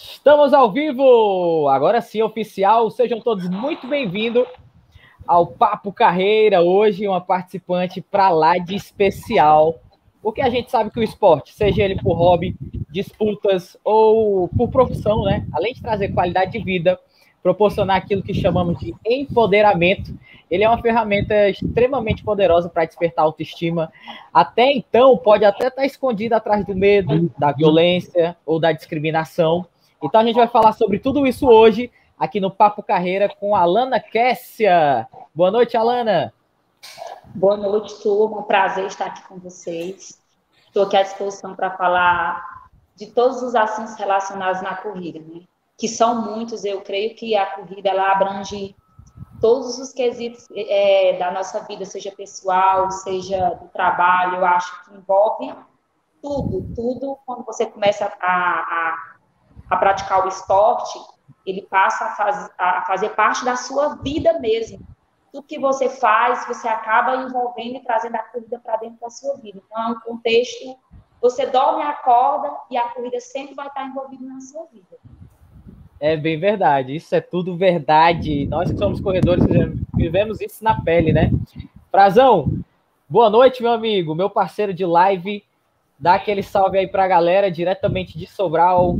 Estamos ao vivo! Agora sim, oficial. Sejam todos muito bem-vindos ao Papo Carreira. Hoje, uma participante para lá de especial. Porque a gente sabe que o esporte, seja ele por hobby, disputas ou por profissão, né? Além de trazer qualidade de vida, proporcionar aquilo que chamamos de empoderamento, ele é uma ferramenta extremamente poderosa para despertar autoestima. Até então, pode até estar escondido atrás do medo, da violência ou da discriminação. Então, a gente vai falar sobre tudo isso hoje, aqui no Papo Carreira, com Alana Kessia. Boa noite, Alana. Boa noite, turma. Prazer estar aqui com vocês. Estou aqui à disposição para falar de todos os assuntos relacionados na corrida, né? Que são muitos, eu creio que a corrida ela abrange todos os quesitos é, da nossa vida, seja pessoal, seja do trabalho, eu acho que envolve tudo, tudo quando você começa a, a, a praticar o esporte, ele passa a, faz, a fazer parte da sua vida mesmo. Tudo que você faz, você acaba envolvendo e trazendo a corrida para dentro da sua vida. Então, é um contexto, você dorme, acorda e a corrida sempre vai estar envolvida na sua vida. É bem verdade, isso é tudo verdade. Nós que somos corredores vivemos isso na pele, né? Frazão, boa noite, meu amigo, meu parceiro de live. Dá aquele salve aí para a galera, diretamente de Sobral.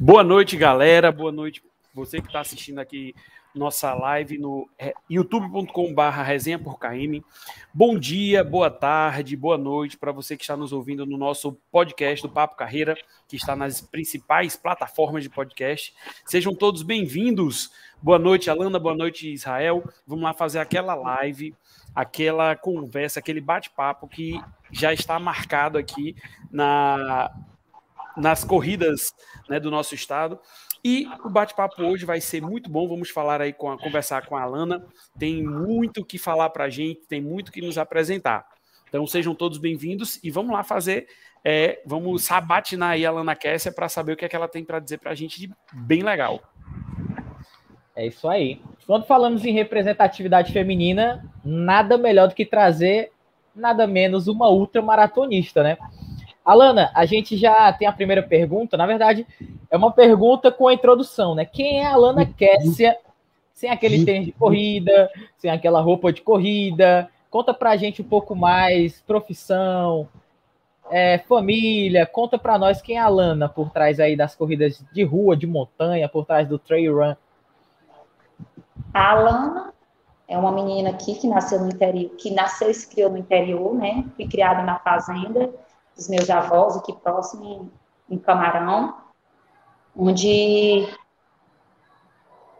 Boa noite, galera. Boa noite, você que está assistindo aqui nossa live no é, youtube.com.br resenha por KM. Bom dia, boa tarde, boa noite para você que está nos ouvindo no nosso podcast do Papo Carreira, que está nas principais plataformas de podcast. Sejam todos bem-vindos. Boa noite, Alana, boa noite, Israel. Vamos lá fazer aquela live, aquela conversa, aquele bate-papo que já está marcado aqui na, nas corridas né, do nosso estado. E o bate-papo hoje vai ser muito bom. Vamos falar aí com a, conversar com a Alana. Tem muito o que falar para a gente, tem muito que nos apresentar. Então sejam todos bem-vindos e vamos lá fazer, é, vamos sabatinar aí a Alana Kessia para saber o que, é que ela tem para dizer para a gente de bem legal. É isso aí. Quando falamos em representatividade feminina, nada melhor do que trazer nada menos uma ultramaratonista, né? Alana, a gente já tem a primeira pergunta. Na verdade, é uma pergunta com a introdução, né? Quem é a Alana Kessia sem aquele tênis de corrida, sem aquela roupa de corrida? Conta pra gente um pouco mais, profissão, é, família. Conta pra nós quem é a Alana por trás aí das corridas de rua, de montanha, por trás do trail run. A Alana é uma menina aqui que nasceu no interior, que nasceu e se criou no interior, né? Fui criada na fazenda dos meus avós aqui próximo em, Camarão, onde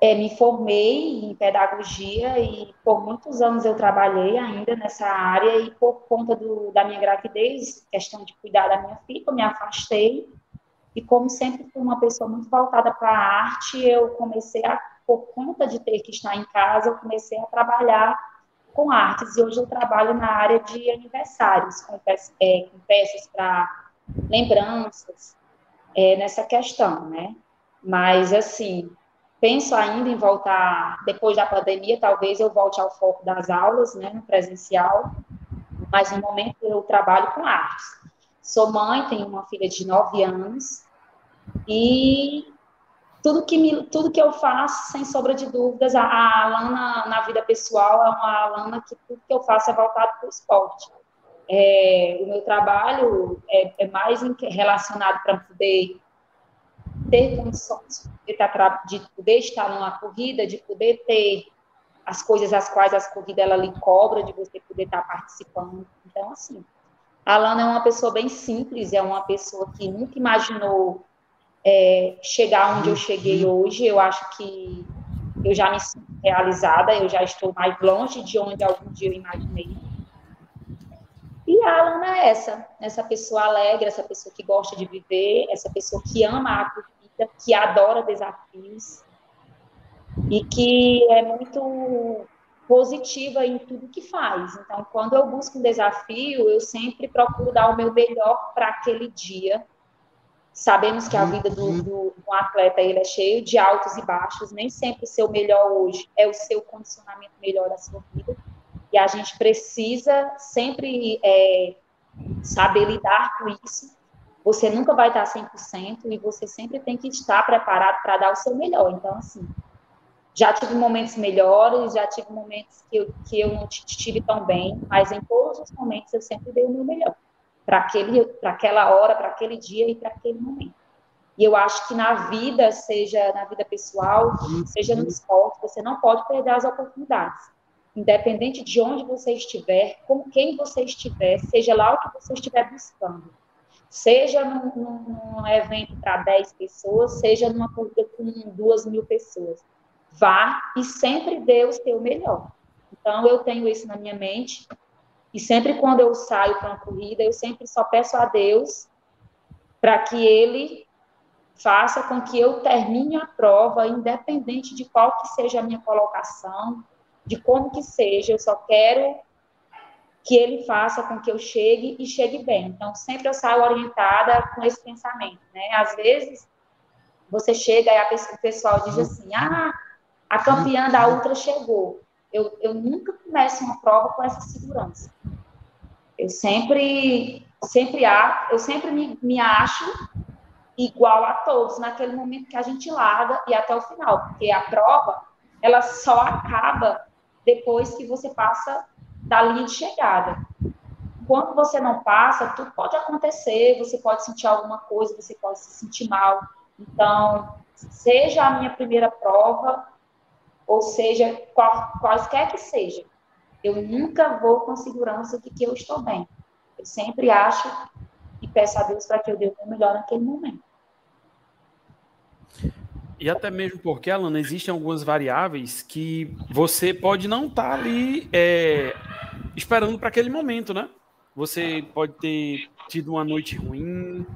é, me formei em pedagogia e por muitos anos eu trabalhei ainda nessa área e por conta do, da minha gravidez, questão de cuidar da minha filha, eu me afastei. E como sempre fui uma pessoa muito voltada para a arte, eu comecei a, por conta de ter que estar em casa, eu comecei a trabalhar com artes, e hoje eu trabalho na área de aniversários, com, peças, é, peças para lembranças, é, nessa questão, né? Mas, assim, penso ainda em voltar, depois da pandemia, talvez eu volte ao foco das aulas, né, no presencial, mas no momento eu trabalho com artes. Sou mãe, tenho uma filha de nove anos, e tudo que, me, tudo que eu faço, sem sombra de dúvidas, a, a Alana na vida pessoal é uma Alana que tudo que eu faço é voltado para o esporte. É, o meu trabalho é, é mais relacionado para poder ter condições de, de poder estar numa corrida, de poder ter as coisas às quais as corridas ela lhe cobra, de você poder estar participando. Então, assim, a Alana é uma pessoa bem simples, é uma pessoa que nunca imaginou é, chegar onde eu cheguei hoje. Eu acho que eu já me sinto realizada, eu já estou mais longe de onde algum dia eu imaginei. E a Alana é essa, essa pessoa alegre, essa pessoa que gosta de viver, essa pessoa que ama a corrida, que adora desafios e que é muito positiva em tudo que faz. Então, quando eu busco um desafio, eu sempre procuro dar o meu melhor para aquele dia Sabemos que a vida do, do, do, atleta ele é cheio de altos e baixos, nem sempre o seu melhor hoje é o seu condicionamento melhor da sua vida. E a gente precisa sempre é, saber lidar com isso você nunca vai estar 100% e você sempre tem que estar preparado para dar o seu melhor. Então, assim, já tive momentos melhores, já tive momentos que eu, que eu não estive tão bem, mas em todos os momentos eu sempre dei o meu melhor para aquela hora, para aquele dia e para aquele momento. E eu acho que na vida, seja na vida pessoal, seja no esporte, você não pode perder as oportunidades. Independente de onde você estiver, com quem você estiver, seja lá o que você estiver buscando seja num, num evento para 10 pessoas, seja numa corrida com duas mil pessoas. Vá e sempre dê o seu melhor. Então, eu tenho isso na minha mente, e sempre quando eu saio para uma corrida, eu sempre só peço a Deus para que Ele faça com que eu termine a prova, independente de qual que seja a minha colocação, de como que seja, eu só quero que ele faça com que eu chegue e chegue bem. Então, sempre eu saio orientada com esse pensamento, né? Às vezes, você chega e o pessoal diz assim, ah, a campeã da Ultra chegou. Eu, eu nunca começo uma prova com essa segurança. Eu sempre, sempre, eu sempre me, me acho igual a todos naquele momento que a gente larga e até o final, porque a prova, ela só acaba depois que você passa da linha de chegada. Quando você não passa, tudo pode acontecer, você pode sentir alguma coisa, você pode se sentir mal. Então, seja a minha primeira prova, ou seja, qual, quaisquer que seja, eu nunca vou com segurança de que eu estou bem. Eu sempre acho e peço a Deus para que eu dê o meu melhor naquele momento. E até mesmo porque, Alana, existem algumas variáveis que você pode não estar tá ali é, esperando para aquele momento, né? Você pode ter tido uma noite ruim,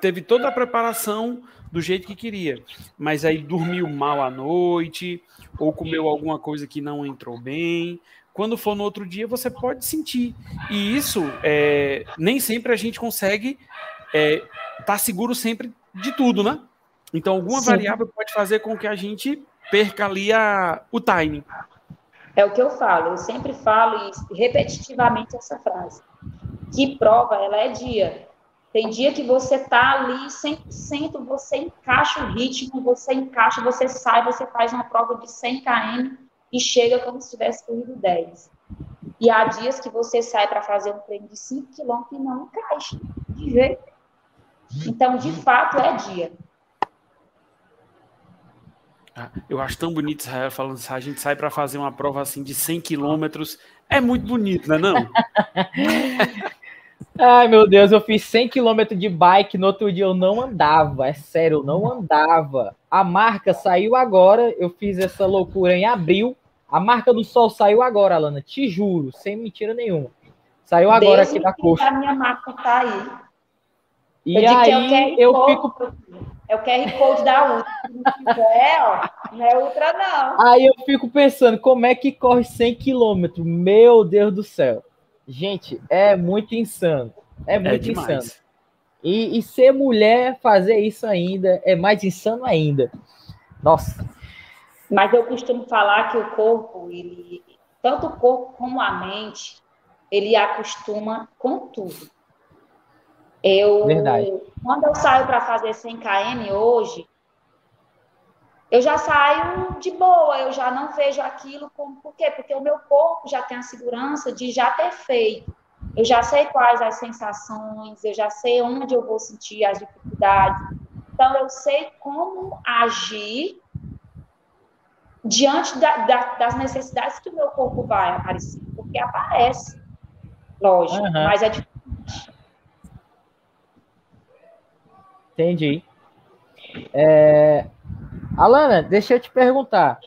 teve toda a preparação do jeito que queria, mas aí dormiu mal à noite, ou comeu alguma coisa que não entrou bem. Quando for no outro dia, você pode sentir. E isso, é, nem sempre a gente consegue estar é, tá seguro sempre de tudo, né? Então, alguma Sim. variável pode fazer com que a gente perca ali a, o timing. É o que eu falo, eu sempre falo e repetitivamente essa frase. Que prova, ela é dia. Tem dia que você tá ali 100%, você encaixa o ritmo, você encaixa, você sai, você faz uma prova de 100 km e chega como se tivesse corrido 10. E há dias que você sai para fazer um treino de 5 km e não encaixa, de jeito. Então, de fato, é dia. Ah, eu acho tão bonito Israel falando assim, a gente sai para fazer uma prova assim de 100 quilômetros. É muito bonito, não é não? Ai, meu Deus, eu fiz 100 quilômetros de bike, no outro dia eu não andava, é sério, eu não andava. A marca saiu agora, eu fiz essa loucura em abril. A marca do sol saiu agora, Alana, te juro, sem mentira nenhuma. Saiu agora Desde aqui da coxa. A minha marca tá aí. E eu aí eu fico é o QR Code da Ultra. Se não ó, não é Ultra, não. Aí eu fico pensando, como é que corre 100 quilômetros? Meu Deus do céu. Gente, é muito insano. É, é muito é insano. E, e ser mulher fazer isso ainda é mais insano ainda. Nossa. Mas eu costumo falar que o corpo, ele, tanto o corpo como a mente, ele acostuma com tudo. Eu, Verdade. Quando eu saio para fazer 100 km hoje, eu já saio de boa, eu já não vejo aquilo como. Por quê? Porque o meu corpo já tem a segurança de já ter feito. Eu já sei quais as sensações, eu já sei onde eu vou sentir as dificuldades. Então, eu sei como agir diante da, da, das necessidades que o meu corpo vai aparecer. Porque aparece, lógico, uhum. mas é difícil Entendi. É... Alana, deixa eu te perguntar.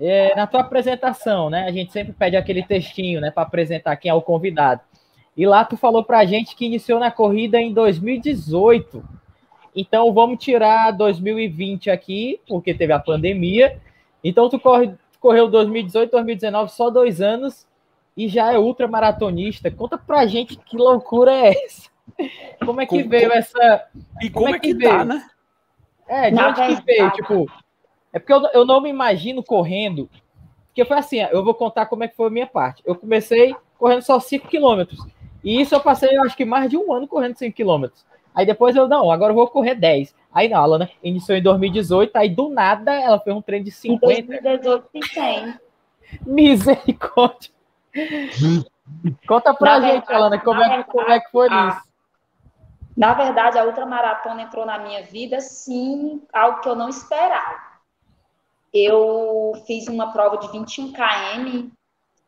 É, na tua apresentação, né? A gente sempre pede aquele textinho, né, para apresentar quem é o convidado. E lá tu falou para a gente que iniciou na corrida em 2018. Então vamos tirar 2020 aqui, porque teve a pandemia. Então tu corre, correu 2018, 2019, só dois anos e já é ultramaratonista. Conta pra gente que loucura é essa. Como é que como, veio essa. E como, como é que, que tá, né? É, de onde que veio? Tipo, é porque eu, eu não me imagino correndo. Porque foi assim, eu vou contar como é que foi a minha parte. Eu comecei correndo só 5 quilômetros. E isso eu passei, eu acho que mais de um ano correndo 5 quilômetros. Aí depois eu, não, agora eu vou correr 10. Aí não, a Alana iniciou em 2018, aí do nada ela fez um treino de 50. Em 2018 e 100. Misericórdia. Conta pra na gente, verdade, Alana, como é, verdade, como é que foi a, isso? Na verdade, a ultramaratona entrou na minha vida, sim, algo que eu não esperava. Eu fiz uma prova de 21 km,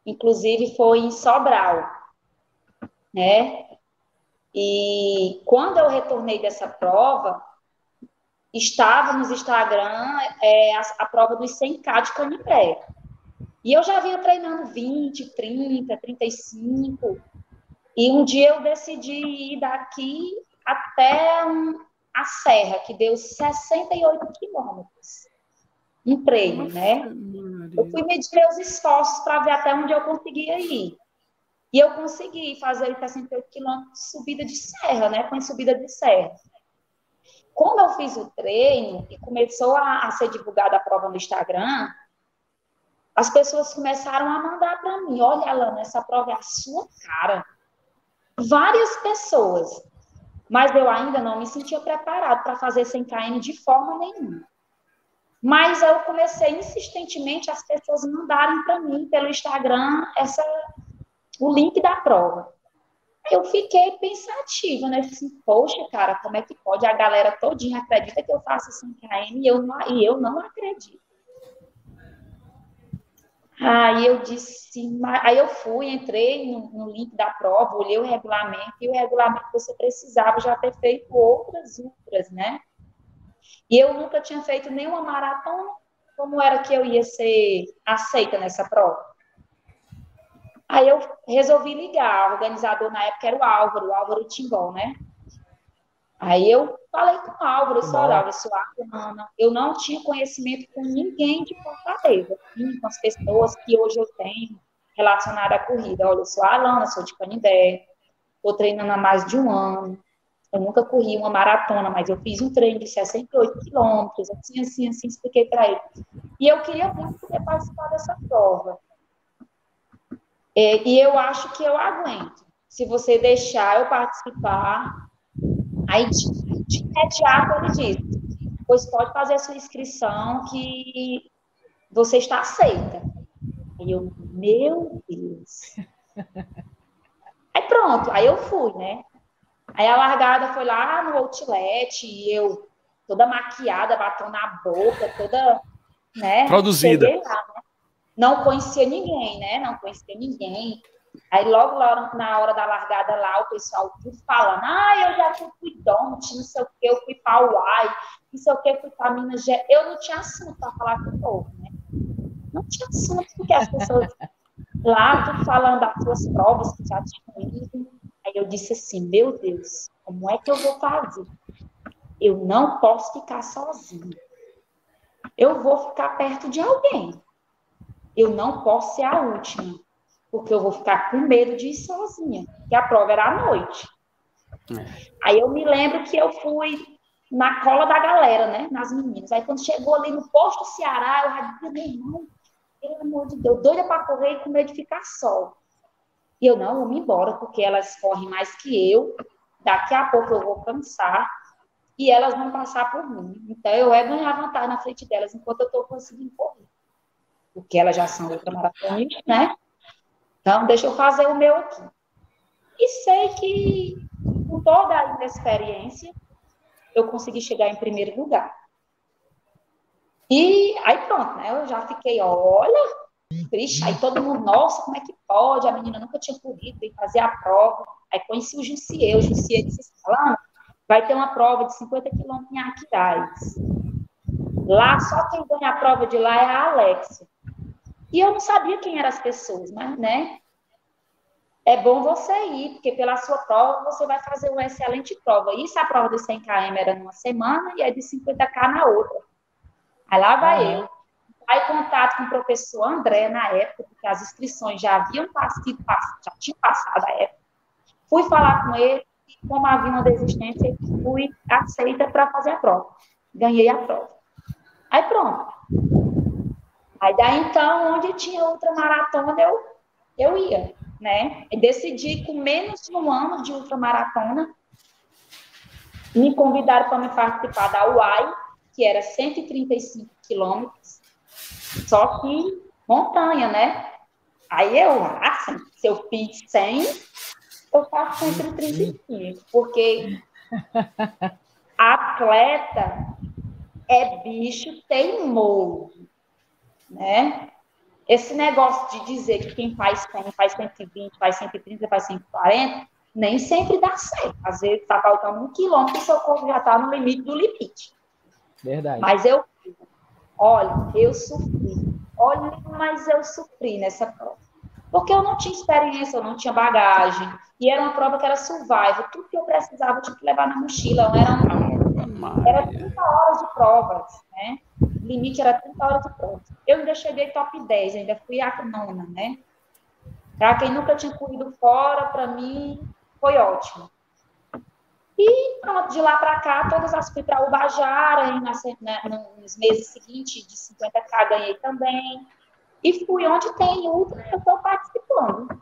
inclusive foi em Sobral, né? E quando eu retornei dessa prova, estava no Instagram é, a, a, prova dos 100K de Canipé. E eu já vinha treinando 20, 30, 35. E um dia eu decidi ir daqui até um, a Serra, que deu 68 quilômetros. Um treino, Nossa, né? Maria. Eu fui medir meus esforços para ver até onde eu conseguia ir. E eu consegui fazer 68 quilômetros de subida de serra, né? Com subida de serra. Como eu fiz o treino e começou a, a ser divulgada a prova no Instagram, as pessoas começaram a mandar para mim: olha, Alana, essa prova é a sua cara. Várias pessoas. Mas eu ainda não me sentia preparado para fazer 100 km de forma nenhuma. Mas eu comecei insistentemente as pessoas mandarem para mim pelo Instagram essa o link da prova. Eu fiquei pensativa, né? Assim, poxa, cara, como é que pode? A galera todinha acredita que eu faço 5 km e eu não, e eu não acredito. Aí eu disse, aí eu fui, entrei no, no, link da prova, olhei o regulamento, e o regulamento você precisava já ter feito outras ultras, né? E eu nunca tinha feito nenhuma maratona, como era que eu ia ser aceita nessa prova? Aí eu resolvi ligar, o organizador na época era o Álvaro, o Álvaro Timbó, né? Aí eu falei com o Álvaro, eu olha, Álvaro, Ana, eu não tinha conhecimento com ninguém de Fortaleza, com as pessoas que hoje eu tenho relacionada à corrida. Olha, eu sou a Alana, sou de Canindé, estou treinando há mais de um ano, eu nunca corri uma maratona, mas eu fiz um treino de 68 quilômetros, assim, assim, assim, expliquei para ele. E eu queria muito poder participar dessa prova. É, e eu acho que eu aguento. Se você deixar eu participar, aí de, de imediato ele diz, pois pode fazer a sua inscrição que você está aceita. Aí eu, meu Deus. Aí pronto, aí eu fui, né? Aí a largada foi lá no outlet e eu toda maquiada, batom na boca, toda, né? Produzida. Lá? Não conhecia ninguém, né? Não conhecia ninguém. Aí logo lá na hora da largada lá, o pessoal tudo falando, ah, eu já fui Don't, não sei o que, eu fui para Uai, não sei o que, fui para Minas Gerais. Eu não tinha assunto para falar com o povo, né? Não tinha assunto, porque as pessoas lá tudo falando das suas provas que já tinham ido. Aí eu disse assim, meu Deus, como é que eu vou fazer? Eu não posso ficar sozinha. Eu vou ficar perto de alguém eu não posso ser a última, porque eu vou ficar com medo de ir sozinha, porque a prova era à noite. É. Aí eu me lembro que eu fui na cola da galera, né, nas meninas. Aí quando chegou ali no posto Ceará, eu já disse, meu irmão, pelo amor de Deus, doida para correr e com medo de ficar só. E eu, não, vou me embora, porque elas correm mais que eu, daqui a pouco eu vou cansar, e elas vão passar por mim. Então, eu é ganhar vantagem na frente delas, enquanto eu estou conseguindo correr porque elas já são ultramaratonistas, né? Então, deixa eu fazer o meu aqui. E sei que, com toda a inexperiência, eu consegui chegar em primeiro lugar. E aí pronto, né? Eu já fiquei, olha, triste. Aí todo mundo, nossa, como é que pode? A menina nunca tinha corrido, veio fazer a prova. Aí conheci o Jussier, o Jussier disse, falando, vai ter uma prova de 50 quilômetros em Aquiraz. Lá, só quem ganha a prova de lá é a Alexia. E eu não sabia quem eram as pessoas, mas, né? É bom você ir, porque pela sua prova você vai fazer uma excelente prova. Isso a prova de 100 km era numa semana e a de 50k na outra. Aí lá vai uhum. eu. Aí contato com o professor André na época, porque as inscrições já haviam passado, já tinham passado a época. Fui falar com ele, e como havia uma desistência, fui aceita para fazer a prova. Ganhei a prova. Aí pronto. Aí daí então, onde tinha ultramaratona, eu, eu ia, né? E decidi com menos de um ano de ultramaratona Me convidaram para me participar da UAI, que era 135 quilômetros, só que montanha, né? Aí eu, assim, se eu fiz 100, eu faço 135, porque atleta é bicho teimoso, né? Esse negócio de dizer que quem faz 100, faz 120, faz 130, faz 140, nem sempre dá certo. Às vezes está faltando um quilômetro e seu corpo já está no limite do limite. Verdade. Mas eu, olha, eu sofri. Olha, mas eu sofri nessa prova. Porque eu não tinha experiência, eu não tinha bagagem. E era uma prova que era survival. Tudo que eu precisava eu tinha que levar na mochila. Era, era 30 horas de provas, né? O limite era 30 horas de provas. Eu ainda cheguei top 10, ainda fui a nona, né? Para quem nunca tinha corrido fora, para mim foi ótimo. E pronto, de lá para cá, todas as fui para Ubajara, e nas, né, nos meses seguintes, de 50k ganhei também. E fui onde tem ultra, eu estou participando.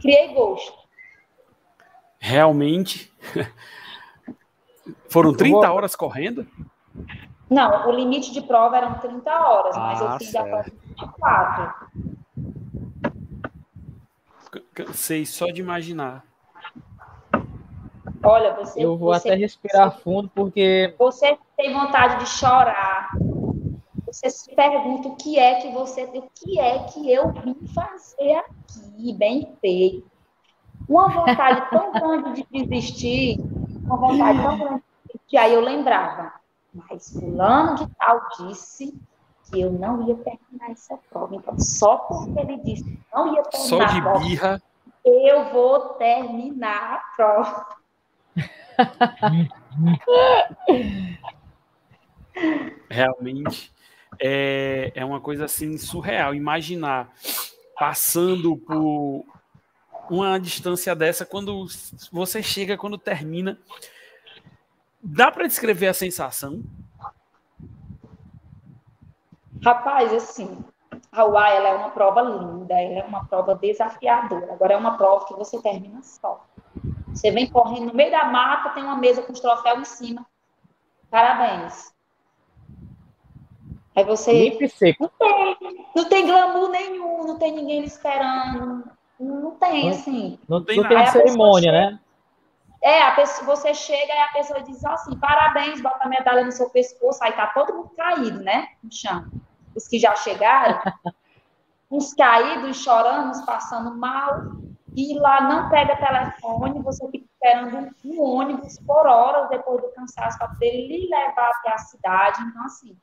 Criei gosto. Realmente. Foram 30 horas correndo? Não, o limite de prova eram 30 horas, ah, mas eu fiz certo. a prova 24. Cansei só de imaginar. Olha, você. Eu vou você, até respirar você, fundo, porque. Você tem vontade de chorar. Você se pergunta o que é que você. O que é que eu vim fazer aqui, bem feito. Uma vontade tão grande de desistir, uma vontade tão grande de desistir. Aí eu lembrava, mas fulano de tal disse que eu não ia terminar essa prova. Então, só porque ele disse que não ia terminar Só de prova, birra. Eu vou terminar a prova. Realmente é, é uma coisa assim surreal. Imaginar passando por uma distância dessa quando você chega, quando termina. Dá para descrever a sensação? Rapaz, assim, a UAI ela é uma prova linda, ela é uma prova desafiadora. Agora é uma prova que você termina só. Você vem correndo no meio da mata, tem uma mesa com os troféus em cima. Parabéns. Aí você. Seco. Não tem, não tem glamour nenhum, não tem ninguém esperando. Não tem, assim. Não, tem, não tem cerimônia, né? É, a pessoa, você chega e a pessoa diz assim: parabéns, bota a medalha no seu pescoço, aí tá todo mundo caído, né? No chão. Os que já chegaram, uns caídos, chorando, uns passando mal e lá não pega telefone, você fica esperando um ônibus por horas depois do cansaço para poder lhe levar até a cidade. Então, assim,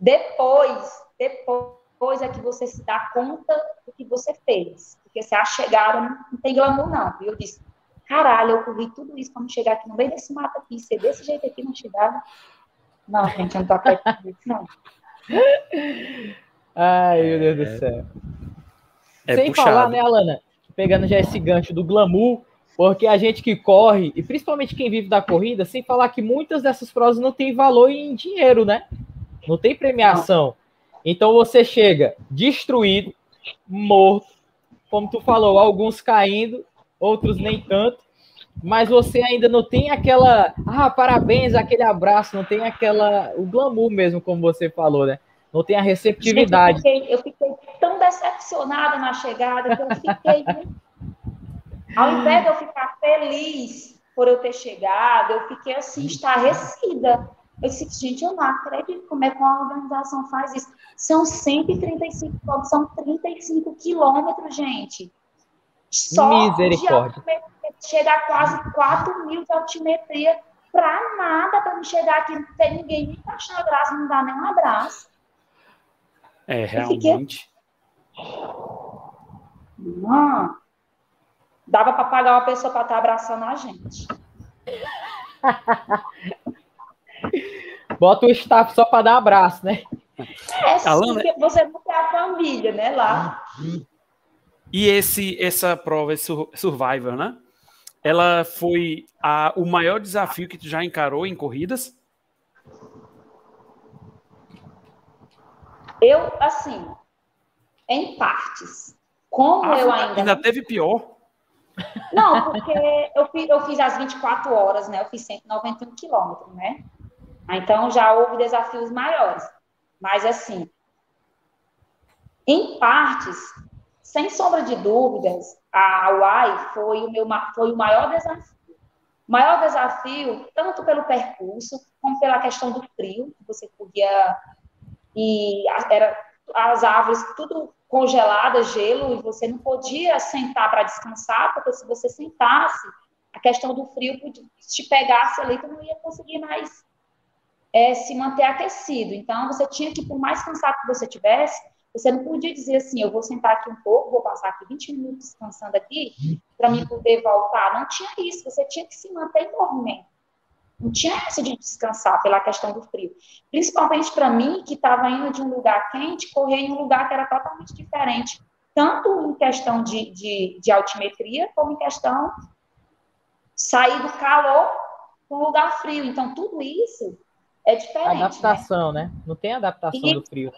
depois, depois é que você se dá conta do que você fez. Porque se a chegada não, não tem glamour, não. E eu disse, caralho, eu corri tudo isso para não chegar aqui no meio desse mato aqui, ser desse jeito aqui, não chegava. Não, gente, eu não tô acreditando nisso, não. Ai, meu Deus do céu. É Sem puxado. falar, né, Alana? pegando já esse gancho do glamour, porque a gente que corre, e principalmente quem vive da corrida, sem falar que muitas dessas provas não tem valor em dinheiro, né? Não tem premiação. Então você chega destruído, morto, como tu falou, alguns caindo, outros nem tanto, mas você ainda não tem aquela, ah, parabéns, aquele abraço, não tem aquela, o glamour mesmo, como você falou, né? Não tem a receptividade. Gente, eu, fiquei, eu fiquei tão decepcionada na chegada que eu fiquei. ao invés de eu ficar feliz por eu ter chegado, eu fiquei assim, estarrecida. Eu disse, gente, eu não acredito como é que uma organização faz isso. São 135 quilômetros, são 35 quilômetros, gente. Só Misericórdia. Chega a quase 4 mil de altimetria para nada, para não chegar aqui, não tem ninguém nem achando graça, não dá nem um abraço. É, realmente. Não. Dava para pagar uma pessoa para estar tá abraçando a gente. Bota o staff só para dar abraço, né? É, sim, Alana... porque você não tem a família, né, lá. E esse, essa prova, esse Survivor, né? Ela foi a, o maior desafio que tu já encarou em corridas? Eu, assim, em partes. Como ah, eu ainda. Ainda teve pior. Não, porque eu fiz, eu fiz as 24 horas, né? Eu fiz 191 quilômetros, né? Então já houve desafios maiores. Mas assim, em partes, sem sombra de dúvidas, a UAI foi o, meu, foi o maior desafio. O maior desafio, tanto pelo percurso, como pela questão do frio, que você podia. E era as árvores tudo congeladas, gelo, e você não podia sentar para descansar, porque se você sentasse, a questão do frio te pegasse ali, tu não ia conseguir mais é, se manter aquecido. Então, você tinha que, por mais cansado que você tivesse, você não podia dizer assim, eu vou sentar aqui um pouco, vou passar aqui 20 minutos descansando aqui, para mim poder voltar. Não tinha isso, você tinha que se manter em movimento. Não tinha essa de descansar pela questão do frio. Principalmente para mim, que estava indo de um lugar quente, correr em um lugar que era totalmente diferente. Tanto em questão de, de, de altimetria, como em questão sair do calor para um lugar frio. Então, tudo isso é diferente. Né? Adaptação, né? né? Não tem adaptação e, do frio.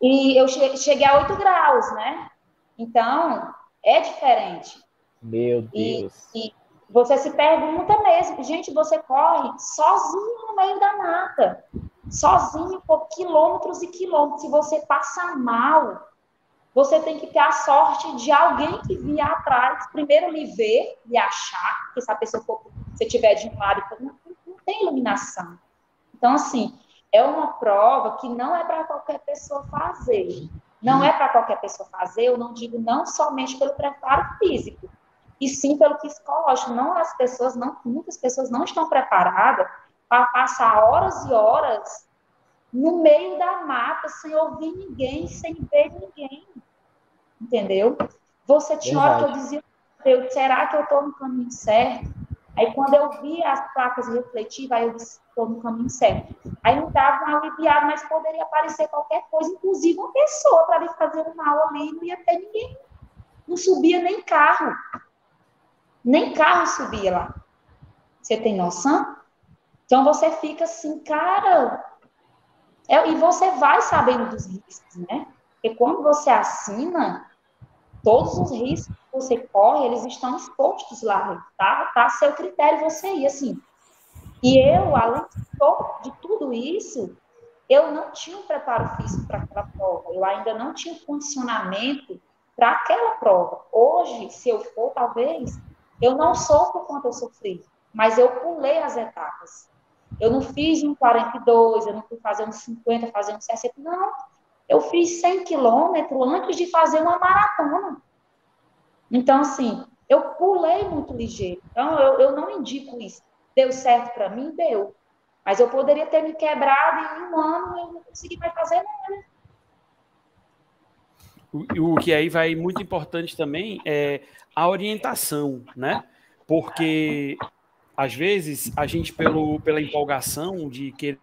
E eu cheguei a 8 graus, né? Então, é diferente. Meu Deus. E, e você se pergunta mesmo, gente, você corre sozinho no meio da mata, sozinho por quilômetros e quilômetros. Se você passa mal, você tem que ter a sorte de alguém que vir atrás, primeiro lhe ver, lhe achar, porque se a pessoa for, se tiver de um lado, não, não tem iluminação. Então, assim, é uma prova que não é para qualquer pessoa fazer. Não é para qualquer pessoa fazer, eu não digo não somente pelo preparo físico, e sim pelo psicológico. Não as pessoas, não, muitas pessoas não estão preparadas para passar horas e horas no meio da mata, sem ouvir ninguém, sem ver ninguém. Entendeu? Você tinha hora que eu dizia, será que eu estou no caminho certo? Aí quando eu vi as placas refletivas, aí eu disse, estou no caminho certo. Aí não dava um aliviado, mas poderia aparecer qualquer coisa, inclusive uma pessoa para vir fazer um mal ali, não ia ter ninguém. Não subia nem carro. Nem carro subia lá. Você tem noção? Então você fica assim, cara. É, e você vai sabendo dos riscos, né? Porque quando você assina, todos os riscos que você corre, eles estão expostos lá, tá? Tá a seu critério você ir, assim. E eu, além de tudo isso, eu não tinha um preparo físico para aquela prova, eu ainda não tinha condicionamento para aquela prova. Hoje, se eu for, talvez, eu não sofro quanto eu sofri, mas eu pulei as etapas. Eu não fiz um 42, eu não fui fazer um 50, fazer um 60, não. Eu fiz 100 quilômetros antes de fazer uma maratona. Então, assim, eu pulei muito ligeiro. Então, eu, eu não indico isso. Deu certo para mim? Deu. Mas eu poderia ter me quebrado em um ano e eu não consegui mais fazer nada. O, o que aí vai muito importante também é a orientação, né? Porque às vezes a gente, pelo, pela empolgação de querer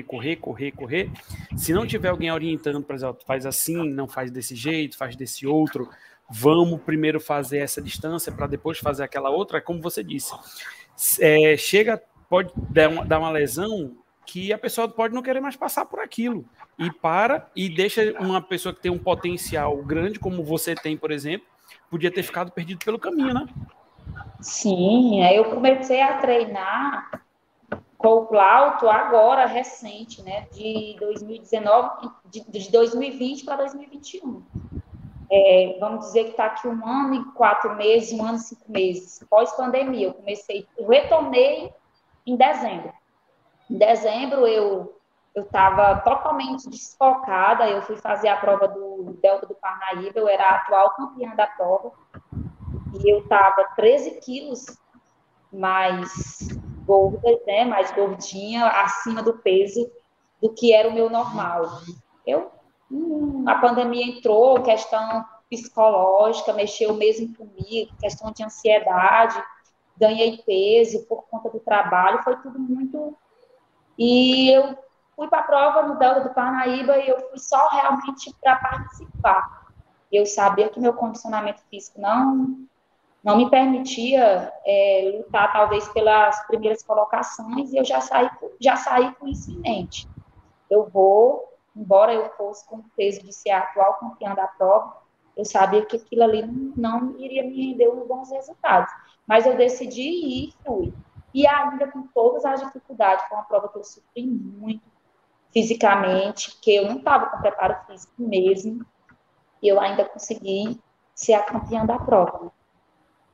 correr, correr, correr, se não tiver alguém orientando, por exemplo, faz assim, não faz desse jeito, faz desse outro, vamos primeiro fazer essa distância para depois fazer aquela outra, como você disse. É, chega, pode dar uma, dar uma lesão que a pessoa pode não querer mais passar por aquilo e para e deixa uma pessoa que tem um potencial grande como você tem, por exemplo, podia ter ficado perdido pelo caminho, né? Sim, aí eu comecei a treinar com o Plauto agora, recente, né, de 2019, de, de 2020 para 2021. É, vamos dizer que está aqui um ano e quatro meses, um ano e cinco meses, pós-pandemia. Eu comecei, eu retornei em dezembro. Em dezembro eu eu estava totalmente desfocada, eu fui fazer a prova do Delta do Parnaíba, eu era a atual campeã da prova, e eu estava 13 quilos mais gorda, né, mais gordinha, acima do peso do que era o meu normal. Eu Hum, a pandemia entrou, questão psicológica, mexeu mesmo comigo, questão de ansiedade, ganhei peso por conta do trabalho, foi tudo muito. E eu fui para a prova no Delta do Parnaíba e eu fui só realmente para participar. Eu sabia que meu condicionamento físico não não me permitia é, lutar talvez pelas primeiras colocações e eu já saí já saí com isso em mente. Eu vou embora eu fosse com o peso de ser a atual campeã da prova, eu sabia que aquilo ali não, não iria me render bons resultados. Mas eu decidi ir e fui. E ainda com todas as dificuldades, foi uma prova que eu sofri muito fisicamente, que eu não estava com preparo físico mesmo, e eu ainda consegui ser a campeã da prova.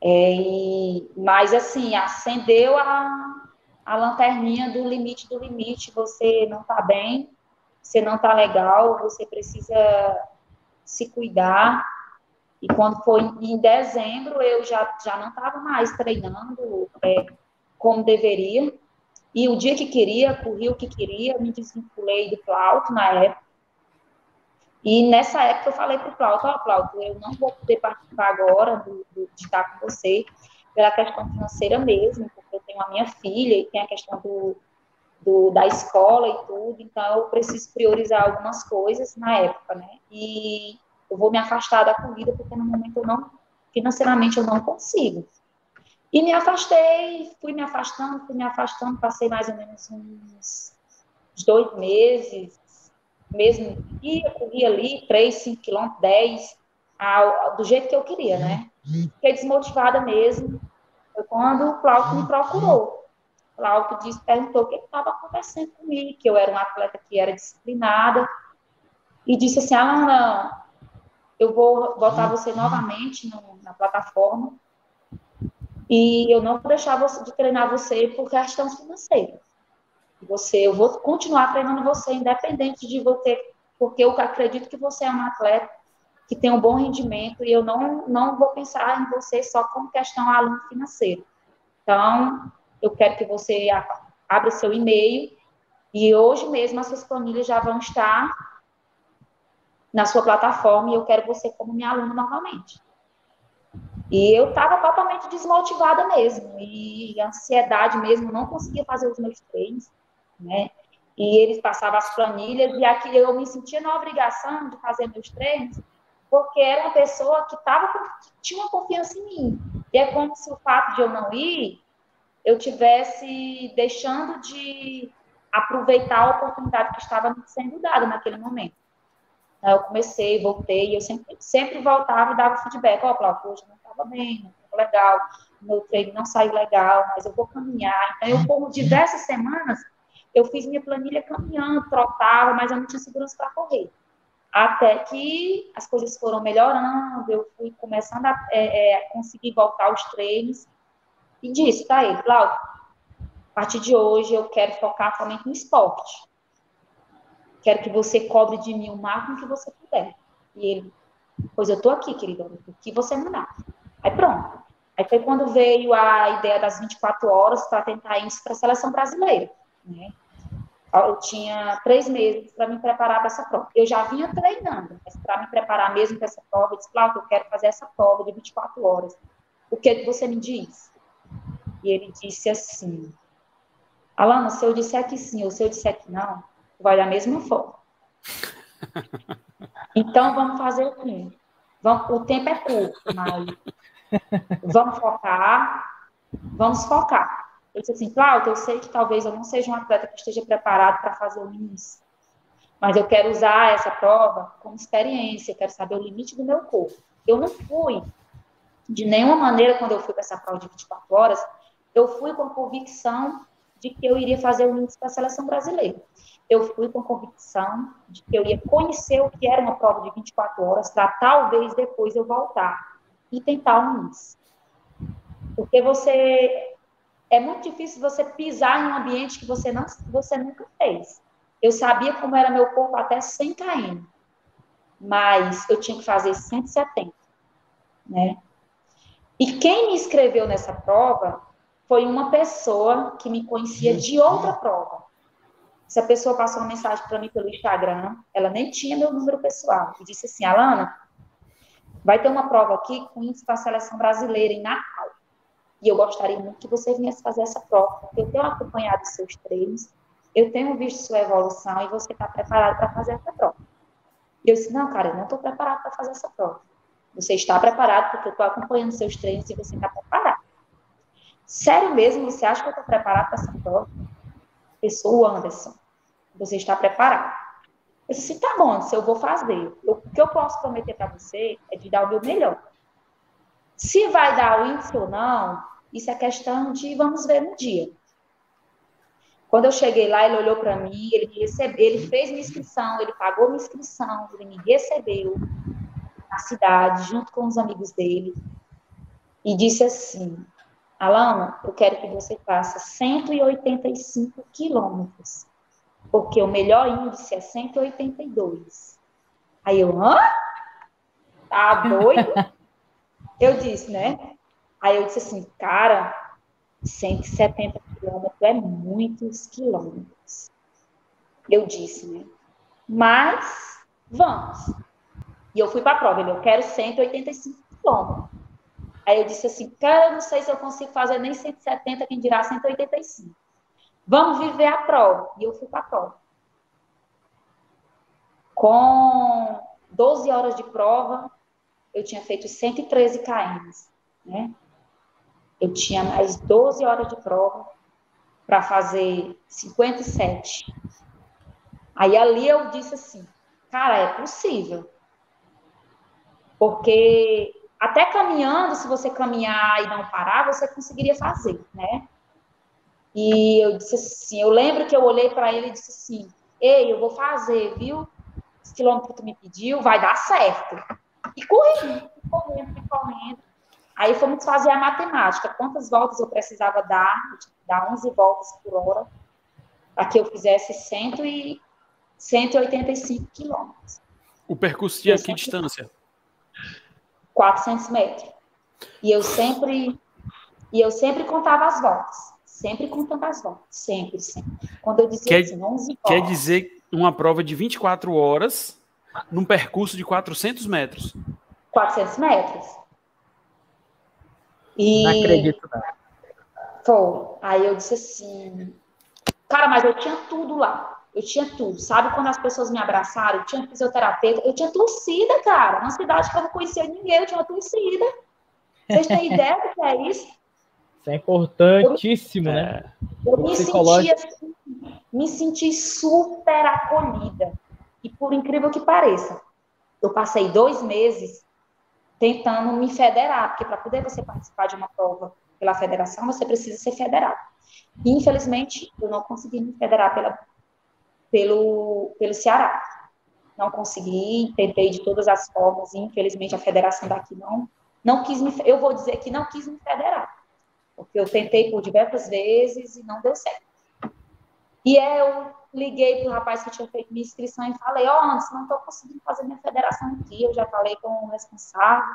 É, e, mas, assim, acendeu a, a lanterninha do limite do limite, você não está bem, você não está legal, você precisa se cuidar. E quando foi em dezembro, eu já, já não estava mais treinando é, como deveria. E o dia que queria, corri o que queria, me desvinculei do Plauto na época. E nessa época eu falei para o Plauto, ó, oh, Plauto, eu não vou poder participar agora do, do, de estar com você, pela questão financeira mesmo, porque eu tenho a minha filha e tem a questão do, do, da escola e tudo, então eu preciso priorizar algumas coisas na época, né? E eu vou me afastar da corrida, porque no momento eu não, financeiramente eu não consigo. E me afastei, fui me afastando, fui me afastando, passei mais ou menos uns, dois meses, mesmo, ia, corria ali, 3, 5 quilômetros, 10, ao, do jeito que eu queria, né? Fiquei desmotivada mesmo. Foi quando o Cláudio me procurou. O Cláudio disse, perguntou o que estava acontecendo comigo, que eu era uma atleta que era disciplinada, e disse assim, Alana, eu vou botar você novamente no, na plataforma, e eu não vou deixar você, de treinar você por questão financeira. Você, eu vou continuar treinando você, independente de você, porque eu acredito que você é um atleta que tem um bom rendimento e eu não, não vou pensar em você só como questão aluno financeiro. Então, eu quero que você abra seu e-mail e hoje mesmo as suas planilhas já vão estar na sua plataforma e eu quero você como minha aluna novamente. E eu estava totalmente desmotivada mesmo, e ansiedade mesmo, não conseguia fazer os meus treinos, né? E eles passavam as planilhas, e aqui eu me sentia na obrigação de fazer meus treinos, porque era uma pessoa que, tava, tinha uma confiança em mim. E é como se o fato de eu não ir, eu tivesse deixando de aproveitar a oportunidade que estava sendo dada naquele momento. Eu comecei, voltei, eu sempre, sempre voltava e dava feedback. Ó, oh, hoje não estava bem, não estava legal, meu treino não saiu legal, mas eu vou caminhar. Então, eu, por diversas semanas, eu fiz minha planilha caminhando, trotava, mas eu não tinha segurança para correr. Até que as coisas foram melhorando, eu fui começando a é, é, conseguir voltar aos treinos. E disse, tá aí, Cláudio, a partir de hoje eu quero focar somente no esporte. Quero que você cobre de mim o máximo que você puder. E ele, pois eu tô aqui, querida, o que você mandar. Aí pronto. Aí foi quando veio a ideia das 24 horas para tentar ir para a seleção brasileira. Né? Eu tinha três meses para me preparar para essa prova. Eu já vinha treinando, mas para me preparar mesmo para essa prova, eu disse, que eu quero fazer essa prova de 24 horas. O que você me diz? E ele disse assim, Alana, se eu disser que sim ou se eu disser que não, vai da mesma forma. Então, vamos fazer o quê? Vamos, o tempo é curto, mas vamos focar, vamos focar. Eu disse assim, Cláudio, eu sei que talvez eu não seja um atleta que esteja preparado para fazer o início, mas eu quero usar essa prova como experiência, quero saber o limite do meu corpo. Eu não fui, de nenhuma maneira, quando eu fui para essa prova de 24 horas, eu fui com a convicção de que eu iria fazer o índice para a seleção brasileira. Eu fui com a convicção de que eu ia conhecer o que era uma prova de 24 horas, para talvez depois eu voltar e tentar o índice. Porque você é muito difícil você pisar em um ambiente que você, não, você nunca fez. Eu sabia como era meu corpo até 100 km, mas eu tinha que fazer 170, né? E quem me inscreveu nessa prova foi uma pessoa que me conhecia de outra prova. Essa pessoa passou uma mensagem para mim pelo Instagram, ela nem tinha meu número pessoal, e disse assim, Alana, vai ter uma prova aqui com índice para a seleção brasileira em Natal. E eu gostaria muito que você viesse fazer essa prova, porque eu tenho acompanhado seus treinos, eu tenho visto sua evolução e você está preparado para fazer essa prova. E eu disse, não, cara, eu não estou preparado para fazer essa prova. Você está preparado porque eu estou acompanhando seus treinos e você está preparado. Sério mesmo, você acha que eu estou preparado para essa prova? Pessoa Anderson, você está preparado. Eu disse, tá bom, se eu vou fazer. Eu, o que eu posso prometer para você é de dar o meu melhor. Se vai dar o índice ou não, isso é questão de vamos ver no dia. Quando eu cheguei lá, ele olhou para mim, ele me recebeu, ele fez minha inscrição, ele pagou minha inscrição, ele me recebeu na cidade, junto com os amigos dele, e disse assim: Alana, eu quero que você faça 185 quilômetros, porque o melhor índice é 182. Aí eu, hã? Tá doido? eu disse, né? Aí eu disse assim, cara, 170 quilômetros é muitos quilômetros. Eu disse, né? Mas vamos. E eu fui para a prova, eu quero 185 quilômetros. Aí eu disse assim, cara, eu não sei se eu consigo fazer nem 170, quem dirá 185. Vamos viver a prova. E eu fui para a prova. Com 12 horas de prova, eu tinha feito 113 km, né? Eu tinha mais 12 horas de prova para fazer 57. Aí ali eu disse assim, cara, é possível. Porque até caminhando, se você caminhar e não parar, você conseguiria fazer, né? E eu disse assim, eu lembro que eu olhei para ele e disse assim, ei, eu vou fazer, viu? Esse quilômetro que tu me pediu vai dar certo. E corri, correndo, correndo. Aí fomos fazer a matemática. Quantas voltas eu precisava dar? Dar 11 voltas por hora para que eu fizesse 100 e 185 quilômetros. O percurso tinha que distância? 400 metros. E eu sempre e eu sempre contava as voltas. Sempre contando as voltas. Sempre, sempre. Quando eu dizia quer, assim, 11 voltas. Quer dizer uma prova de 24 horas num percurso de 400 metros. 400 metros. E... Não acredito, não. Foi. Aí eu disse assim, cara, mas eu tinha tudo lá. Eu tinha tudo. Sabe quando as pessoas me abraçaram? Eu tinha fisioterapeuta, eu tinha torcida, cara. Uma cidade que eu não conhecia ninguém, eu tinha uma torcida. Vocês têm ideia do que é isso? Isso é importantíssimo, eu, né? Eu me senti, assim, me senti super acolhida. E por incrível que pareça, eu passei dois meses tentando me federar, porque para poder você participar de uma prova pela federação, você precisa ser federado. E, infelizmente, eu não consegui me federar pela, pelo, pelo Ceará. Não consegui, tentei de todas as formas, e infelizmente a federação daqui não, não quis me, eu vou dizer que não quis me federar, porque eu tentei por diversas vezes e não deu certo. E eu liguei para o rapaz que tinha feito minha inscrição e falei, ó, oh, não estou conseguindo fazer minha federação aqui. Eu já falei com o responsável,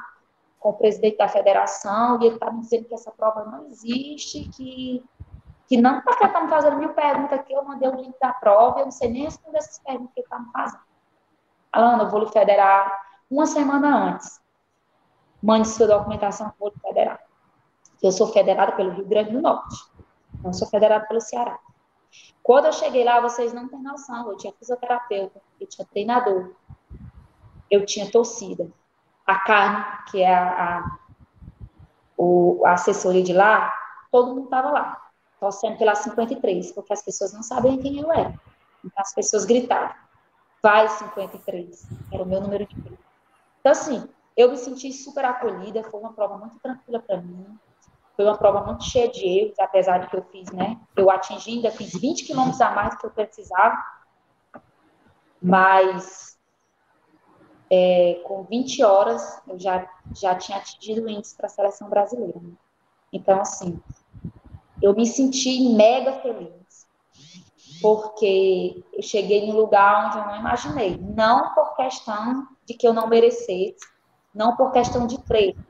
com o presidente da federação, e ele está me dizendo que essa prova não existe, que, que não está tá me fazendo mil perguntas aqui, eu mandei o link da prova, eu não sei nem responder essas perguntas que ele está me fazendo. Alana, eu vou lhe federar uma semana antes. Mande sua documentação, eu vou lhe federar. Eu sou federada pelo Rio Grande do Norte, não sou federada pelo Ceará. Quando eu cheguei lá, vocês não têm noção. Eu tinha fisioterapeuta, eu tinha treinador, eu tinha torcida. A carne, que é a, a, o, a assessoria de lá, todo mundo estava lá, torcendo pela 53, porque as pessoas não sabem quem eu era. Então as pessoas gritavam, vai 53, era o meu número de vida. Então, assim, eu me senti super acolhida, foi uma prova muito tranquila para mim. Foi uma prova muito cheia de erros, apesar de que eu fiz, né? Eu atingi, ainda fiz 20 quilômetros a mais do que eu precisava, mas é, com 20 horas eu já, já tinha atingido o índice para a seleção brasileira. Né? Então, assim, eu me senti mega feliz, porque eu cheguei num lugar onde eu não imaginei. Não por questão de que eu não merecesse, não por questão de treino,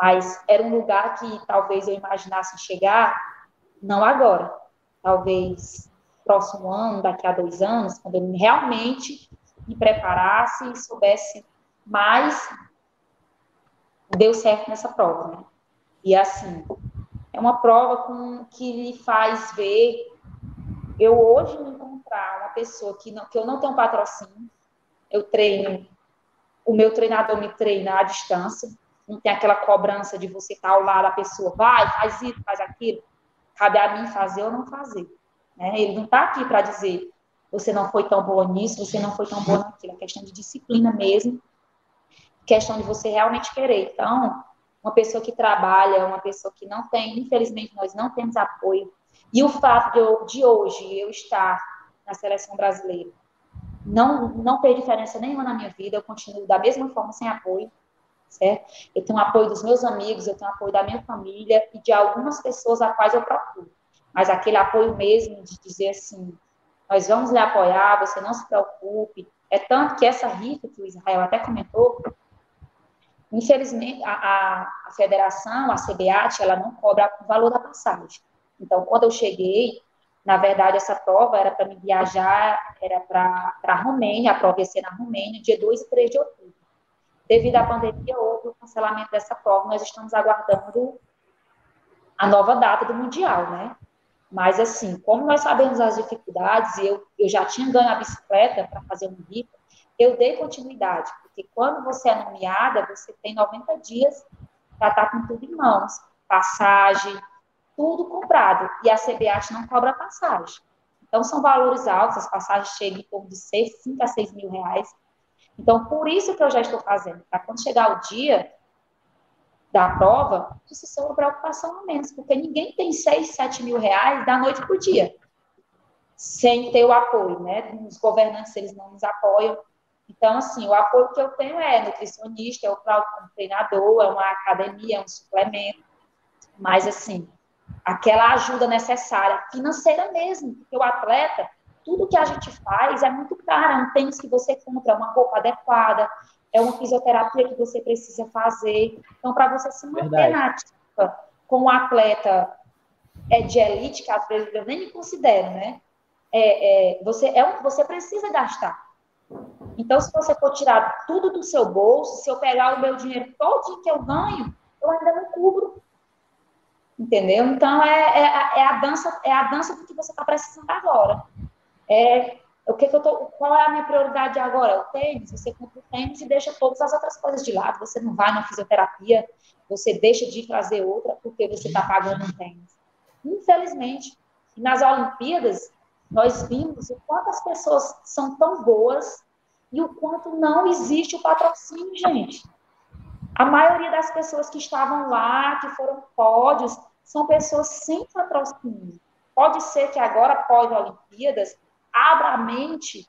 mas era um lugar que talvez eu imaginasse chegar, não agora, talvez próximo ano, daqui a dois anos, quando eu realmente me preparasse e soubesse mais, deu certo nessa prova, né? E assim, é uma prova com, que lhe faz ver, eu hoje me encontrar uma pessoa que, não, que eu não tenho patrocínio, eu treino, o meu treinador me treina à distância, não tem aquela cobrança de você estar ao lado da pessoa, vai, faz isso, faz aquilo. Cabe a mim fazer ou não fazer. Né? Ele não está aqui para dizer, você não foi tão boa nisso, você não foi tão boa naquilo. É questão de disciplina mesmo, questão de você realmente querer. Então, uma pessoa que trabalha, uma pessoa que não tem, infelizmente, nós não temos apoio. E o fato de, eu, de hoje eu estar na seleção brasileira não, não fez diferença nenhuma na minha vida, eu continuo da mesma forma sem apoio, certo? Eu tenho apoio dos meus amigos, eu tenho apoio da minha família e de algumas pessoas a quais eu procuro. Mas aquele apoio mesmo de dizer assim, nós vamos lhe apoiar, você não se preocupe. É tanto que essa rifa que o Israel até comentou, infelizmente, a, a, a federação, a CBAT, ela não cobra o valor da passagem. Então, quando eu cheguei, na verdade, essa prova era para me viajar, era para a Romênia, a prova ia ser na Romênia, dia 2 e 3 de outubro. Devido à pandemia, houve o cancelamento dessa prova, nós estamos aguardando a nova data do Mundial, né? Mas, assim, como nós sabemos as dificuldades, eu, eu já tinha ganho a bicicleta para fazer um RIP, eu dei continuidade, porque quando você é nomeada, você tem 90 dias para estar com tudo em mãos, passagem, tudo comprado, e a CBAT não cobra passagem. Então, são valores altos, as passagens chegam em torno de 6, 5 a 6 mil reais. Então, por isso que eu já estou fazendo, para quando chegar o dia, da prova, isso é uma preocupação a menos, porque ninguém tem 6, 7 mil reais da noite para o dia, sem ter o apoio, né? Os governantes, eles não nos apoiam. Então, assim, o apoio que eu tenho é nutricionista, é o treinador, é uma academia, é um suplemento, mas, assim, aquela ajuda necessária, financeira mesmo, porque o atleta, tudo que a gente faz é muito caro, é um tênis que você compra, é uma roupa adequada, é uma fisioterapia que você precisa fazer. Então, para você se manter Verdade. na ativa com um atleta é, de elite, que às vezes eu nem me considero, né? É, é, você, é um, você precisa gastar. Então, se você for tirar tudo do seu bolso, se eu pegar o meu dinheiro todo que eu ganho, eu ainda não cubro. Entendeu? Então, é, é, é a dança é a dança do que você está precisando agora. É o que, que eu tô, qual é a minha prioridade agora? O tênis. Você compra o tênis e deixa todas as outras coisas de lado. Você não vai na fisioterapia, você deixa de fazer outra porque você está pagando um tênis. Infelizmente, nas Olimpíadas, nós vimos o quanto as pessoas são tão boas e o quanto não existe o patrocínio, gente. A maioria das pessoas que estavam lá, que foram pódios, são pessoas sem patrocínio. Pode ser que agora, após Olimpíadas, abra a mente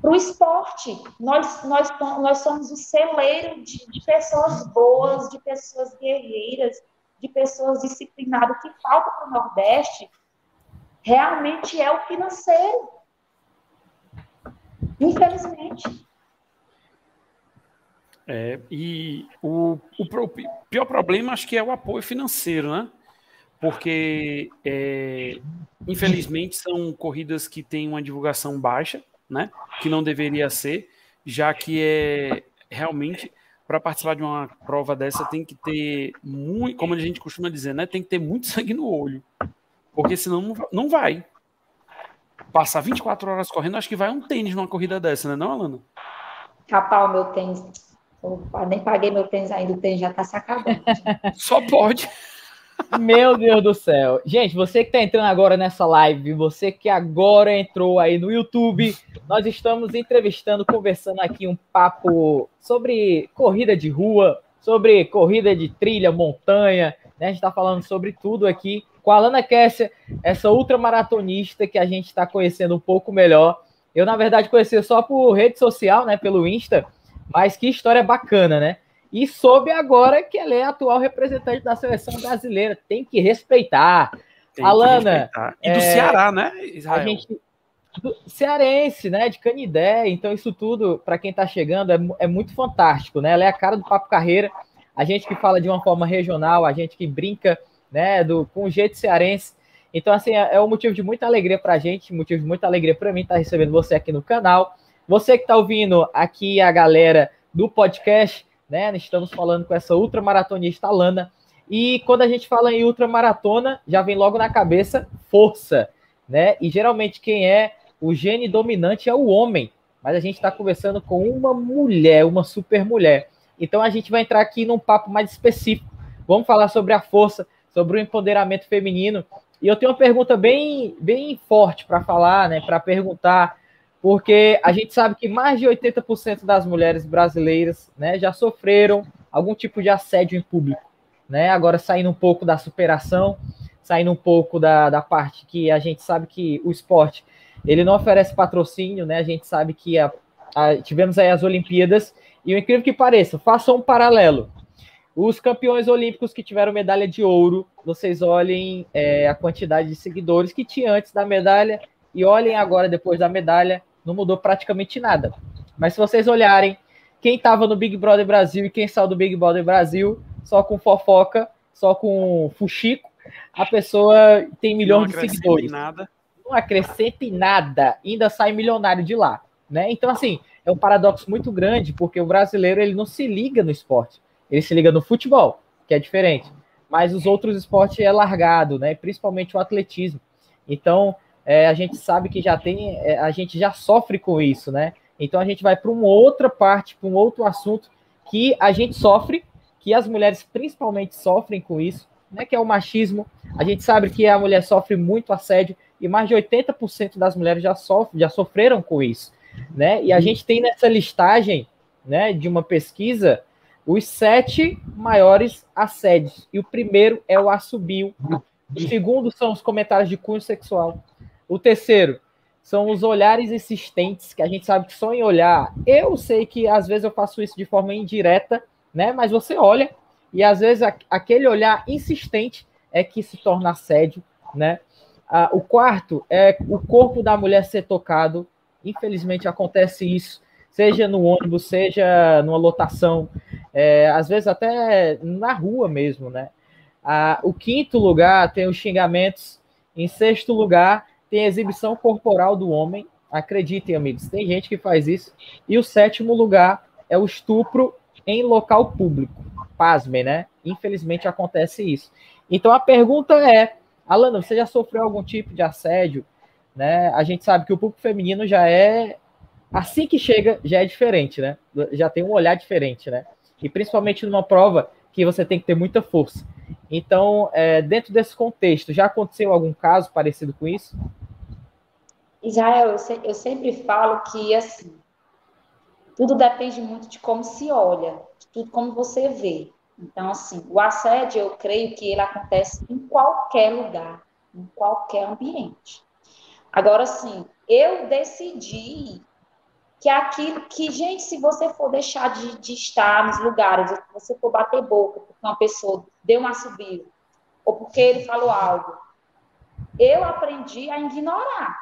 para o esporte. Nós, nós, nós somos o celeiro de, de pessoas boas, de pessoas guerreiras, de pessoas disciplinadas. O que falta para o Nordeste realmente é o financeiro. Infelizmente. É, e o, o, pior problema acho que é o apoio financeiro, né? Porque é, infelizmente são corridas que têm uma divulgação baixa, né? Que não deveria ser, já que é realmente para participar de uma prova dessa tem que ter muito, como a gente costuma dizer, né? Tem que ter muito sangue no olho, porque senão não vai. Passar 24 horas correndo, acho que vai um tênis numa corrida dessa, né, não, Alana? Capar o meu tênis. Opa, nem paguei meu tênis ainda, o tênis já tá se acabando. Só pode. Meu Deus do céu. Gente, você que está entrando agora nessa live, você que agora entrou aí no YouTube, nós estamos entrevistando, conversando aqui um papo sobre corrida de rua, sobre corrida de trilha, montanha, né? A gente está falando sobre tudo aqui com a Alana Kessia, essa ultramaratonista que a gente está conhecendo um pouco melhor. Eu, na verdade, conheci só por rede social, né? Pelo Insta, mas que história bacana, né? E soube agora que ela é a atual representante da seleção brasileira. Tem que respeitar. Tem Alana. Que respeitar. E do é, Ceará, né, Israel? A gente, cearense, né, de Canidé. Então, isso tudo, para quem está chegando, é, é, muito fantástico, né? Ela é a cara do Papo Carreira. A gente que fala de uma forma regional, a gente que brinca né, do, com o jeito cearense. Então, assim, é, é um motivo de muita alegria para a gente, motivo de muita alegria para mim estar tá recebendo você aqui no canal. Você que está ouvindo aqui a galera do podcast, né? Estamos falando com essa ultramaratonista Lana. E quando a gente fala em ultramaratona, já vem logo na cabeça força, né? E geralmente quem é o gene dominante é o homem, mas a gente está conversando com uma mulher, uma super mulher. Então a gente vai entrar aqui num papo mais específico. Vamos falar sobre a força, sobre o empoderamento feminino, E eu tenho uma pergunta bem, bem forte para falar, né? Para perguntar, porque a gente sabe que mais de 80% das mulheres brasileiras, né, já sofreram algum tipo de assédio em público, né? Agora saindo um pouco da superação, saindo um pouco da, da parte que a gente sabe que o esporte ele não oferece patrocínio, né? A gente sabe que a, a, tivemos aí as Olimpíadas e o incrível que pareça, faça um paralelo. Os campeões olímpicos que tiveram medalha de ouro, vocês olhem é, a quantidade de seguidores que tinha antes da medalha e olhem agora depois da medalha, não mudou praticamente nada. Mas se vocês olharem quem estava no Big Brother Brasil e quem saiu do Big Brother Brasil, só com fofoca, só com fuxico, a pessoa tem milhões de seguidores. Nada. Não acrescenta em nada, ainda sai milionário de lá, né? Então assim, é um paradoxo muito grande, porque o brasileiro ele não se liga no esporte, ele se liga no futebol, que é diferente. Mas os outros esportes é largado, né? Principalmente o atletismo. Então, é, a gente sabe que já tem, é, a gente já sofre com isso, né? Então a gente vai para uma outra parte, para um outro assunto que a gente sofre, que as mulheres principalmente sofrem com isso, né? Que é o machismo. A gente sabe que a mulher sofre muito assédio e mais de 80% das mulheres já sofrem, já sofreram com isso né? E a gente tem nessa listagem, né, de uma pesquisa, os sete maiores assédios. E o primeiro é o assobio. O segundo são os comentários de cunho sexual. O terceiro são os olhares insistentes, que a gente sabe que só em olhar. Eu sei que às vezes eu faço isso de forma indireta, né? Mas você olha e às vezes aquele olhar insistente é que se torna assédio, né? Ah, o quarto é o corpo da mulher ser tocado Infelizmente acontece isso, seja no ônibus, seja numa lotação, é, às vezes até na rua mesmo, né? Ah, o quinto lugar tem os xingamentos. Em sexto lugar, tem a exibição corporal do homem. Acreditem, amigos, tem gente que faz isso. E o sétimo lugar é o estupro em local público. Pasmem, né? Infelizmente acontece isso. Então a pergunta é: Alana, você já sofreu algum tipo de assédio? né? A gente sabe que o público feminino já é assim que chega já é diferente, né? Já tem um olhar diferente, né? E principalmente numa prova que você tem que ter muita força. Então, é, dentro desse contexto, já aconteceu algum caso parecido com isso? Israel, eu, se, eu sempre falo que assim, tudo depende muito de como se olha, de tudo como você vê. Então, assim, o assédio, eu creio que ele acontece em qualquer lugar, em qualquer ambiente. Agora, sim, eu decidi que aquilo que, gente, se você for deixar de, de estar nos lugares, se você for bater boca porque uma pessoa deu uma subida, ou porque ele falou algo, eu aprendi a ignorar.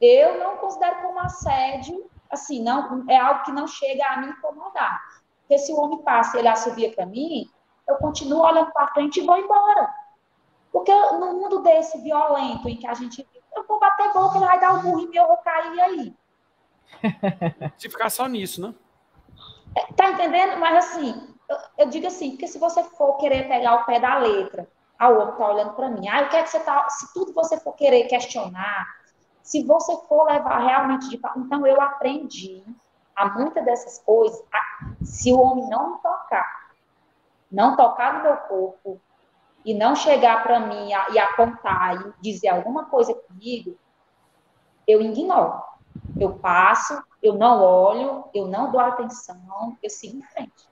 Eu não considero como assédio, assim, não é algo que não chega a me incomodar. Porque se o homem passa e ele assobia para mim, eu continuo olhando para frente e vou embora. Porque no mundo desse violento em que a gente eu vou bater boca, ele vai dar um burro mim, eu vou cair aí. Se ficar só nisso, né? Tá entendendo? Mas assim, eu, eu, digo assim, porque se você for querer pegar o pé da letra, ah, o tá olhando para mim, ah, o que é que você tá. Se tudo você for querer questionar, se você for levar realmente de. Então, eu aprendi a muitas dessas coisas, a, se o homem não me tocar, não tocar no meu corpo, e não chegar para mim a, e apontar e dizer alguma coisa comigo, eu ignoro. Eu passo, eu não olho, eu não dou atenção, eu sigo em frente.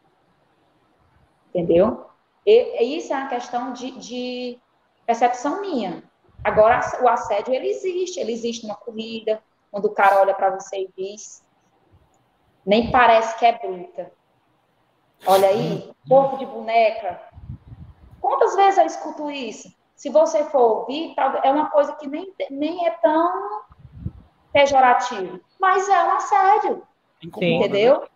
Entendeu? E, isso é uma questão de, de percepção minha. Agora, o assédio, ele existe. Ele existe numa corrida, quando o cara olha para você e diz, nem parece que é bruta. Olha aí, corpo de boneca, Quantas vezes eu escuto isso? Se você for ouvir, é uma coisa que nem, nem é tão pejorativo, mas é um assédio. Incomoda, entendeu? Né?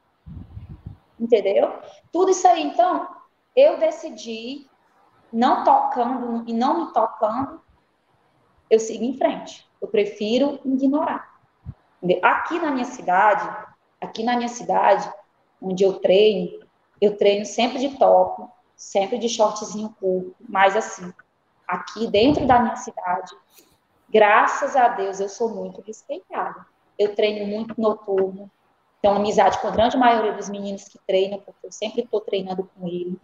Entendeu? Tudo isso aí. Então, eu decidi, não tocando e não me tocando, eu sigo em frente. Eu prefiro ignorar. Entendeu? Aqui na minha cidade, aqui na minha cidade, onde eu treino, eu treino sempre de top, sempre de shortzinho curto, mas assim, aqui dentro da minha cidade, graças a Deus eu sou muito respeitada. Eu treino muito noturno, tenho amizade com a grande maioria dos meninos que treinam, porque eu sempre estou treinando com ele.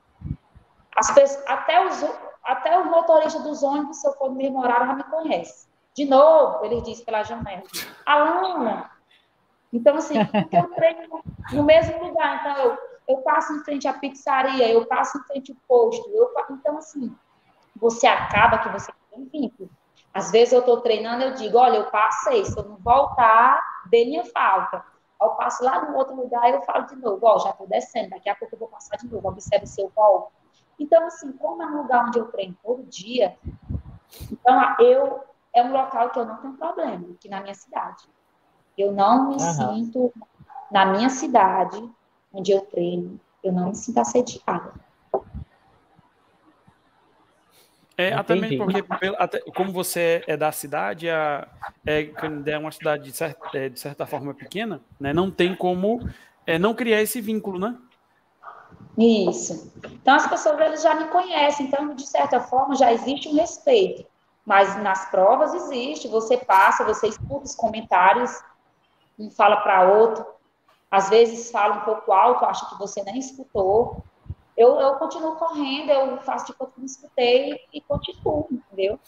As pessoas, até os, até o motorista dos ônibus, se eu for horário, já me conhece. De novo, ele disse pela janela, aluna. Então, assim, eu treino no mesmo lugar. Então, eu, eu passo em frente à pizzaria, eu passo em frente ao posto. Eu, então, assim, você acaba que você tem vínculo. Às vezes eu estou treinando, eu digo, olha, eu passei, se eu não voltar, dê minha falta. Eu passo lá no outro lugar, eu falo de novo, ó, já estou descendo, daqui a pouco eu vou passar de novo, observe se eu volto. Então, assim, como é um lugar onde eu treino todo dia, então eu é um local que eu não tenho problema, aqui na minha cidade. Eu não me uhum. sinto na minha cidade, onde eu treino, eu não me sinto assediada. É, até mesmo porque, até, como você é da cidade, a, é, é uma cidade de certa, é, de certa forma pequena, né, não tem como é, não criar esse vínculo, né? Isso. Então, as pessoas eles já me conhecem, então, de certa forma, já existe um respeito. Mas nas provas existe, você passa, você escuta os comentários, um fala para outro, às vezes fala um pouco alto, acha que você nem escutou, eu, eu continuo correndo, eu faço de conta que não escutei e continuo, entendeu?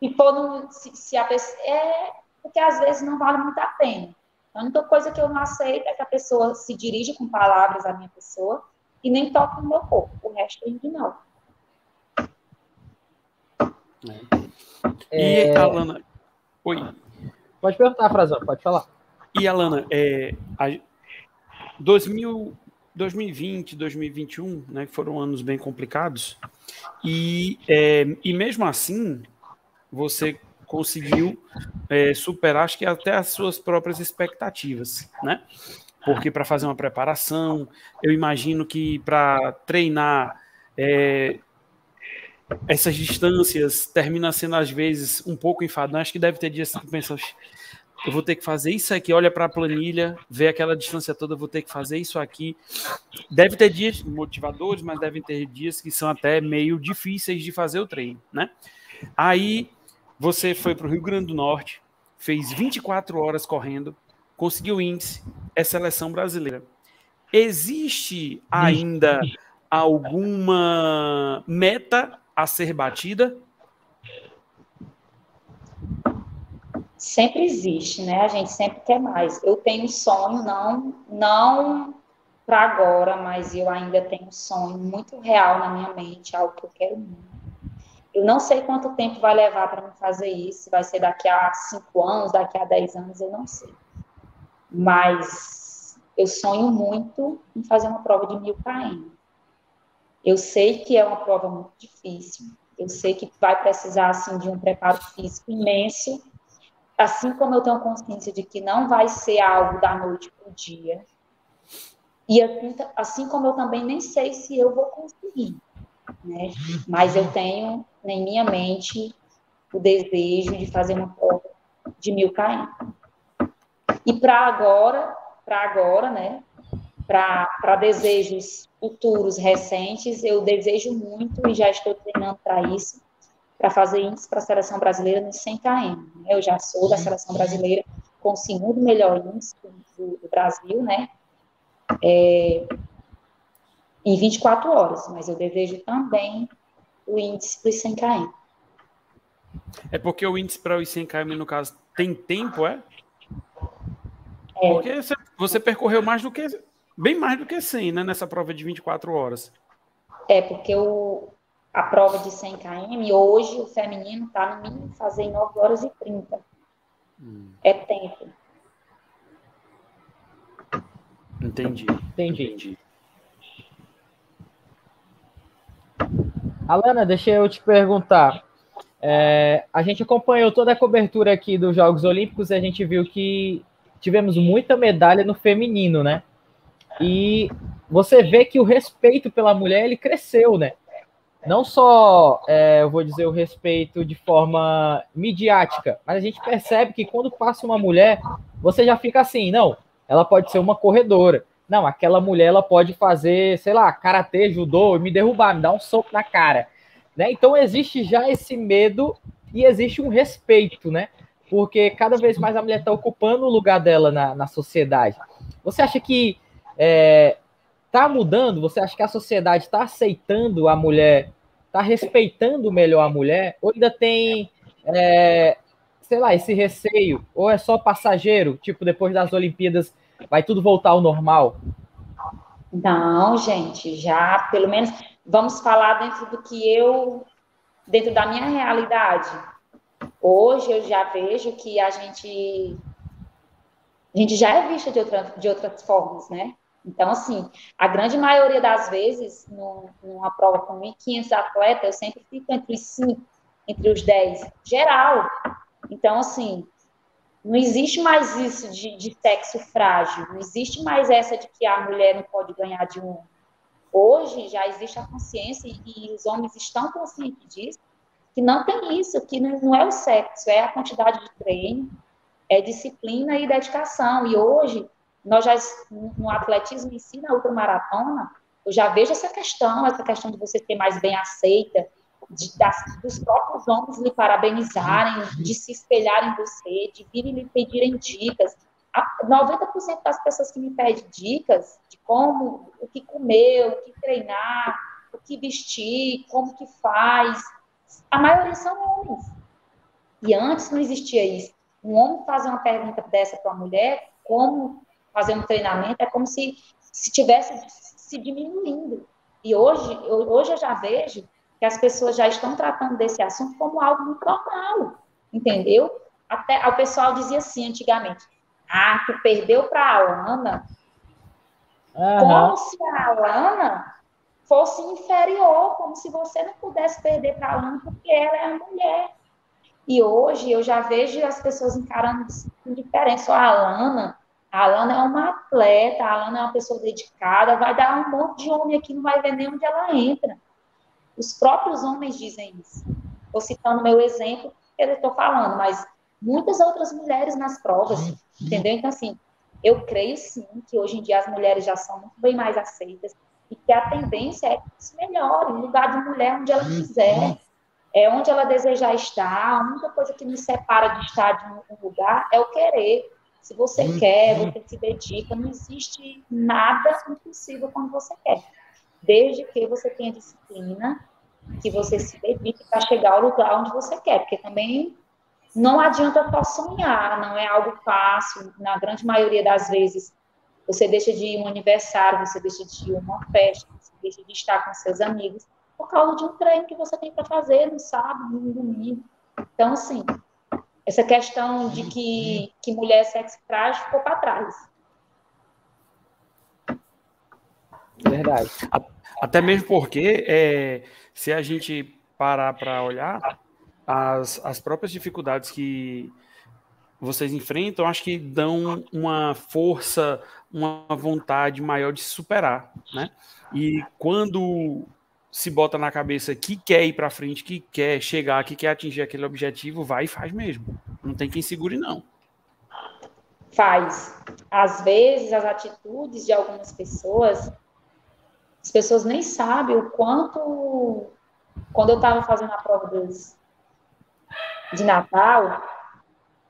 E quando se, se a pessoa. É porque às vezes não vale muito a pena. A única coisa que eu não aceito é que a pessoa se dirija com palavras à minha pessoa e nem toque no meu corpo. O resto eu ignoro. É... E a Alana. Oi. Pode perguntar, Frazão, pode falar. E Alana, é, a, 2000, 2020, 2021, né, foram anos bem complicados, e, é, e mesmo assim, você conseguiu é, superar, acho que até as suas próprias expectativas, né? Porque para fazer uma preparação, eu imagino que para treinar é, essas distâncias termina sendo às vezes um pouco enfadante. Que deve ter dias que pensa, eu vou ter que fazer isso aqui, olha para a planilha, vê aquela distância toda, vou ter que fazer isso aqui. Deve ter dias motivadores, mas devem ter dias que são até meio difíceis de fazer o treino, né? Aí você foi para o Rio Grande do Norte, fez 24 horas correndo, conseguiu índice, é seleção brasileira. Existe ainda alguma meta a ser batida? Sempre existe, né? A gente sempre quer mais. Eu tenho um sonho, não, não para agora, mas eu ainda tenho um sonho muito real na minha mente, algo que eu quero muito. Eu não sei quanto tempo vai levar para me fazer isso, vai ser daqui a cinco anos, daqui a dez anos, eu não sei. Mas eu sonho muito em fazer uma prova de mil km. Eu sei que é uma prova muito difícil, eu sei que vai precisar assim de um preparo físico imenso, assim como eu tenho consciência de que não vai ser algo da noite para o dia, e assim, assim, como eu também nem sei se eu vou conseguir, né? Mas eu tenho em minha mente o desejo de fazer uma prova de mil km. E para agora, para agora, né? Para desejos futuros recentes, eu desejo muito e já estou treinando para isso, para fazer índice para a seleção brasileira no 100 km. Né? Eu já sou da seleção brasileira com o segundo melhor índice do, do Brasil, né? É, em 24 horas, mas eu desejo também o índice para os 100 km. É porque o índice para os 100 km, no caso, tem tempo, é? é. Porque você, você, percorreu mais do que, bem mais do que 100, né, nessa prova de 24 horas. É, porque o, a prova de 100 km, hoje o feminino está no mínimo fazer em 9 horas e 30. Hum. É tempo. Entendi. Entendi. Entendi. Alana, deixa eu te perguntar. É, a gente acompanhou toda a cobertura aqui dos Jogos Olímpicos e a gente viu que tivemos muita medalha no feminino, né? E você vê que o respeito pela mulher ele cresceu, né? Não só, é, eu vou dizer, o respeito de forma midiática, mas a gente percebe que quando passa uma mulher, você já fica assim, não, ela pode ser uma corredora. Não, aquela mulher ela pode fazer, sei lá, karatê, judô e me derrubar, me dar um soco na cara. Né? Então existe já esse medo e existe um respeito, né? Porque cada vez mais a mulher está ocupando o lugar dela na, na sociedade. Você acha que é, Está mudando? Você acha que a sociedade está aceitando a mulher está respeitando melhor a mulher? Ou ainda tem, é, sei lá, esse receio? Ou é só passageiro? Tipo, depois das Olimpíadas vai tudo voltar ao normal? Não, gente, já pelo menos vamos falar dentro do que eu, dentro da minha realidade. Hoje eu já vejo que a gente, a gente já é vista de, outra, de outras formas, né? Então, assim, a grande maioria das vezes, numa prova com 1.500 atletas, eu sempre fico entre os 5, entre os 10, geral. Então, assim, não existe mais isso de, de sexo frágil, não existe mais essa de que a mulher não pode ganhar de um. Hoje já existe a consciência e, os homens estão conscientes disso, que não tem isso, que não é o sexo, é a quantidade de treino, é disciplina e dedicação. E hoje, nós já, no atletismo em si, na ultramaratona, eu já vejo essa questão, essa questão de você ser mais bem aceita, de, das, dos próprios homens lhe parabenizarem, de se espelharem em você, de virem lhe pedirem dicas. 90% das pessoas que me pedem dicas de como, o que comer, o que treinar, o que vestir, como que faz, a maioria são homens. E antes não existia isso. Um homem fazer uma pergunta dessa para uma mulher, como fazer um treinamento, é como se se tivesse se diminuindo. E hoje, eu, hoje eu já vejo que as pessoas já estão tratando desse assunto como algo muito normal, entendeu? Até o pessoal dizia assim antigamente: ah, tu perdeu para a Alana, uhum. como se a Alana fosse inferior, como se você não pudesse perder para a Alana porque ela é a mulher. E hoje eu já vejo as pessoas encarando com diferença. A Alana, a Alana é uma atleta, a Alana é uma pessoa dedicada, vai dar um monte de homem aqui, não vai ver nem onde ela entra. Os próprios homens dizem isso. Estou citando meu exemplo, que eu estou falando, mas muitas outras mulheres nas provas, entendeu? Então, assim, eu creio sim que hoje em dia as mulheres já são muito bem mais aceitas e que a tendência é que isso melhore, em lugar de mulher onde ela quiser, é onde ela desejar estar. A única coisa que nos separa de estar de um lugar é o querer. Se você quer, você se dedica, não existe nada impossível quando você quer. Desde que você tenha disciplina que você se dedique para chegar ao lugar onde você quer, porque também não adianta só sonhar, não é algo fácil, na grande maioria das vezes você deixa de ir um aniversário, você deixa de ir uma festa, você deixa de estar com seus amigos por causa de um treino que você tem para fazer no sábado, no domingo. Então, assim, essa questão de que, que mulher é sexo frágil ficou para trás. Verdade. Até mesmo porque é, se a gente parar para olhar as, as próprias dificuldades que vocês enfrentam, acho que dão uma força, uma vontade maior de se superar, né? E quando se bota na cabeça que quer ir para frente, que quer chegar, que quer atingir aquele objetivo, vai e faz mesmo. Não tem quem segure não. Faz. Às vezes as atitudes de algumas pessoas as pessoas nem sabem o quanto. Quando eu estava fazendo a prova de Natal,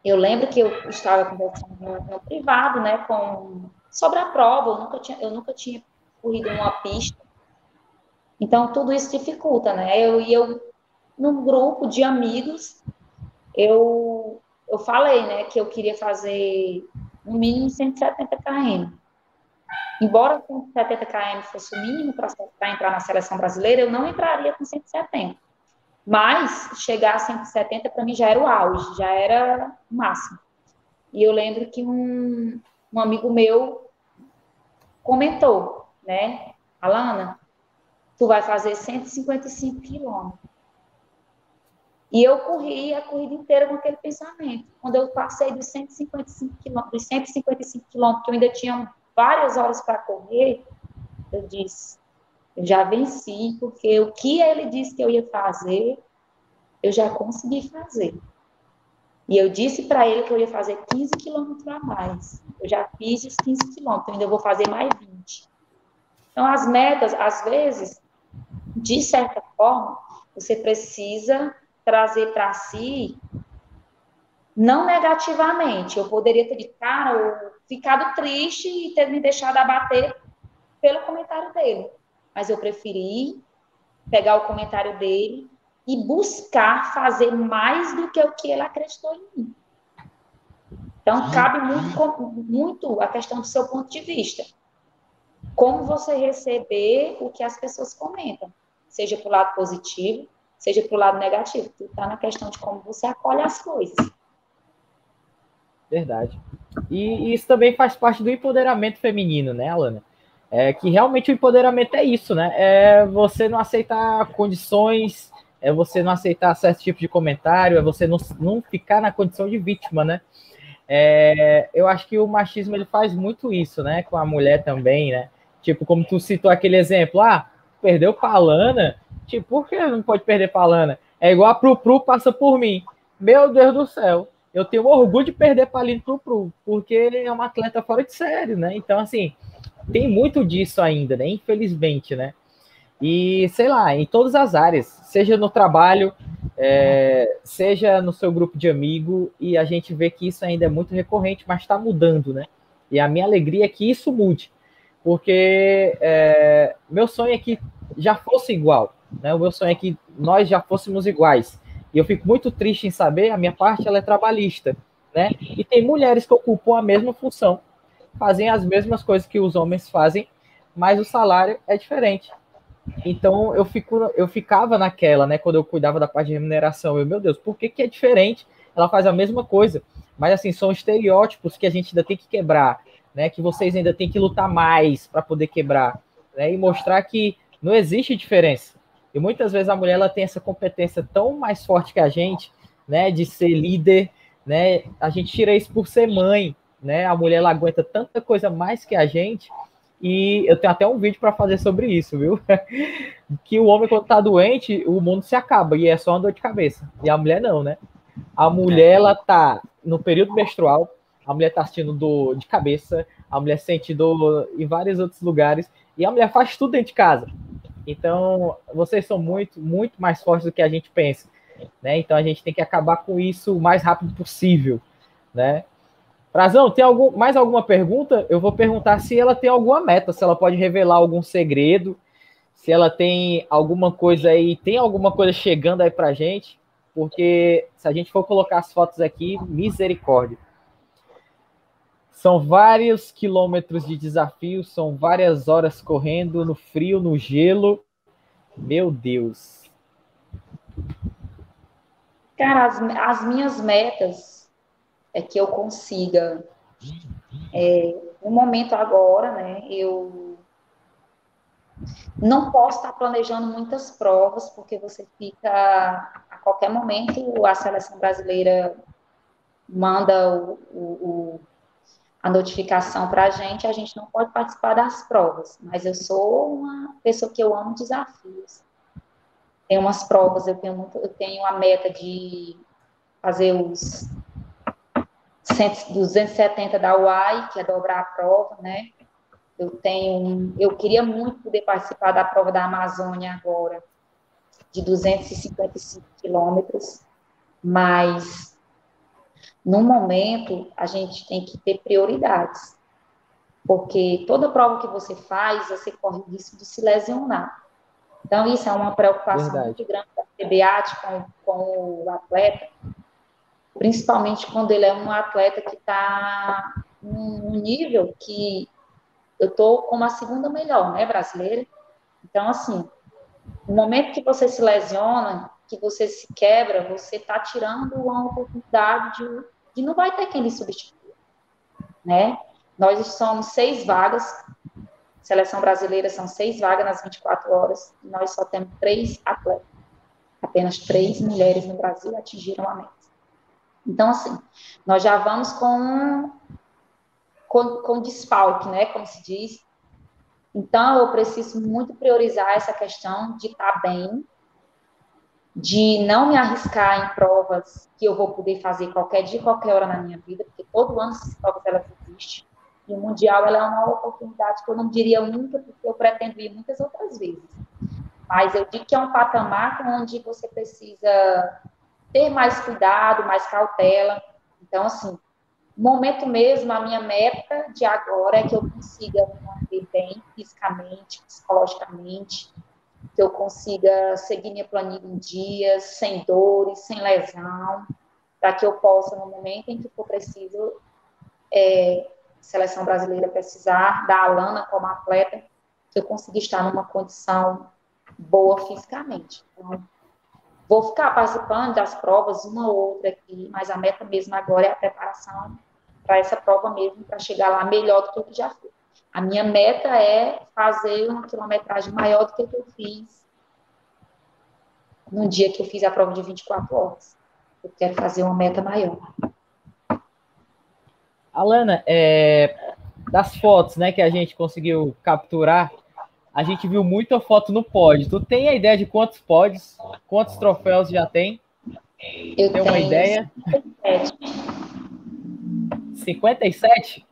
eu lembro que eu estava conversando no, no, privado, né, com, sobre a prova. Eu nunca tinha, eu nunca tinha corrido numa pista. Então, tudo isso dificulta, né? Eu, e eu, num grupo de amigos, eu, eu falei, né, que eu queria fazer no mínimo 170 km. Embora 170 km fosse o mínimo para entrar na seleção brasileira, eu não entraria com 170. Mas chegar a 170 para mim já era o auge, já era o máximo. E eu lembro que um, um amigo meu comentou, né, Alana, tu vai fazer 155 quilômetros. E eu corri a corrida inteira com aquele pensamento. Quando eu passei dos 155 quilômetros, dos 155 quilômetros, que eu ainda tinha várias horas para correr, eu disse, eu já venci, porque o que ele disse que eu ia fazer, eu já consegui fazer. E eu disse para ele que eu ia fazer 15 quilômetros a mais. Eu já fiz os 15 quilômetros, ainda vou fazer mais 20. Então, as metas, às vezes, de certa forma, você precisa trazer para si não negativamente. Eu poderia ter dito, cara, ou ficado triste e ter me deixado abater pelo comentário dele. Mas eu preferi pegar o comentário dele e buscar fazer mais do que o que ele acreditou em mim. Então, cabe muito, muito a questão do seu ponto de vista. Como você receber o que as pessoas comentam, seja para o lado positivo, seja para o lado negativo. Tudo está na questão de como você acolhe as coisas. Verdade. E, isso também faz parte do empoderamento feminino, né, Alana? É que realmente o empoderamento é isso, né? É você não aceitar condições, é você não aceitar certo tipo de comentário, é você não, não ficar na condição de vítima, né? É, eu acho que o machismo ele faz muito isso, né? Com a mulher também, né? Tipo, como tu citou aquele exemplo, ah, perdeu pra Alana, tipo, por que não pode perder pra Alana? É igual a Pru Pru passa por mim. Meu Deus do céu eu tenho orgulho de perder para Aline Pru, porque é uma atleta fora de série, né? Então, assim, tem muito disso ainda, né? Infelizmente, né? E, sei lá, em todas as áreas, seja no trabalho, é, seja no seu grupo de amigo, e a gente vê que isso ainda é muito recorrente, mas está mudando, né? E a minha alegria é que isso mude, porque é, meu sonho é que já fosse igual, né? O meu sonho é que nós já fôssemos iguais. E eu fico muito triste em saber, a minha parte ela é trabalhista, né? E tem mulheres que ocupam a mesma função, fazem as mesmas coisas que os homens fazem, mas o salário é diferente. Então eu fico, eu ficava naquela, né? Quando eu cuidava da parte de remuneração, eu, meu Deus, por que, que é diferente? Ela faz a mesma coisa, mas assim são estereótipos que a gente ainda tem que quebrar, né? Que vocês ainda têm que lutar mais para poder quebrar, né? E mostrar que não existe diferença. E muitas vezes a mulher ela tem essa competência tão mais forte que a gente, né, de ser líder, né? A gente tira isso por ser mãe, né? A mulher ela aguenta tanta coisa mais que a gente. E eu tenho até um vídeo para fazer sobre isso, viu? que o homem quando tá doente, o mundo se acaba e é só uma dor de cabeça. E a mulher não, né? A mulher ela tá no período menstrual, a mulher tá assistindo dor de cabeça, a mulher sente dor em vários outros lugares e a mulher faz tudo dentro de casa. Então, vocês são muito, muito mais fortes do que a gente pensa, né? Então, a gente tem que acabar com isso o mais rápido possível, né? Frazão, tem algum, mais alguma pergunta? Eu vou perguntar se ela tem alguma meta, se ela pode revelar algum segredo, se ela tem alguma coisa aí, tem alguma coisa chegando aí pra gente, porque se a gente for colocar as fotos aqui, misericórdia. São vários quilômetros de desafio, são várias horas correndo no frio, no gelo. Meu Deus. Cara, as, as minhas metas é que eu consiga, é, no momento agora, né, eu não posso estar planejando muitas provas, porque você fica, a qualquer momento, a seleção brasileira manda o, o, a notificação para a gente, a gente não pode participar das provas, mas eu sou uma pessoa que eu amo desafios. Tem umas provas, eu tenho, muito, eu tenho a meta de fazer os 270 da UAI, que é dobrar a prova, né? Eu tenho, eu queria muito poder participar da prova da Amazônia agora, de 255 quilômetros, mas no momento, a gente tem que ter prioridades, porque toda prova que você faz, você corre o risco de se lesionar. Então, isso é uma preocupação Verdade. muito grande da CBAT com, com o atleta, principalmente quando ele é um atleta que está num nível que eu estou como a segunda melhor, né, brasileira. Então, assim, no momento que você se lesiona, que você se quebra, você está tirando uma oportunidade de, de não vai ter quem lhe substitua, né? Nós somos seis vagas, seleção brasileira são seis vagas nas 24 horas, e nós só temos três atletas. Apenas três mulheres no Brasil atingiram a meta. Então, assim, nós já vamos com, com, com desfalque, né, como se diz. Então, eu preciso muito priorizar essa questão de estar tá bem, de não me arriscar em provas que eu vou poder fazer qualquer dia, qualquer hora na minha vida, porque todo ano essas provas elas existem. E o Mundial ela é uma oportunidade que eu não diria única, porque eu pretendo ir muitas outras vezes. Mas eu digo que é um patamar onde você precisa ter mais cuidado, mais cautela. Então, assim, momento mesmo, a minha meta de agora é que eu consiga me manter bem fisicamente, psicologicamente, que eu consiga seguir minha planilha em dias, sem dores, sem lesão, para que eu possa, no momento em que for preciso, é, seleção brasileira precisar da Alana como atleta, que eu consiga estar numa condição boa fisicamente. Então, vou ficar participando das provas, uma ou outra aqui, mas a meta mesmo agora é a preparação para essa prova mesmo, para chegar lá melhor do que o que já fui. A minha meta é fazer uma quilometragem maior do que, que eu fiz no dia que eu fiz a prova de 24 horas. Eu quero fazer uma meta maior. Alana, é, das fotos né, que a gente conseguiu capturar, a gente viu muita foto no pódio. Tu tem a ideia de quantos pódios, quantos troféus já tem? Eu tem uma ideia? 57.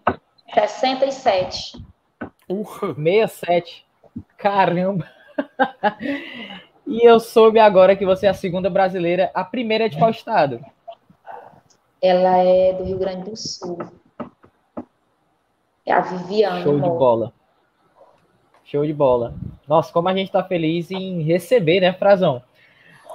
67? Uh. 67. Caramba! e eu soube agora que você é a segunda brasileira. A primeira é de qual estado? Ela é do Rio Grande do Sul. É a Viviane. Show de bola. Show de bola. Nossa, como a gente está feliz em receber, né, Frazão?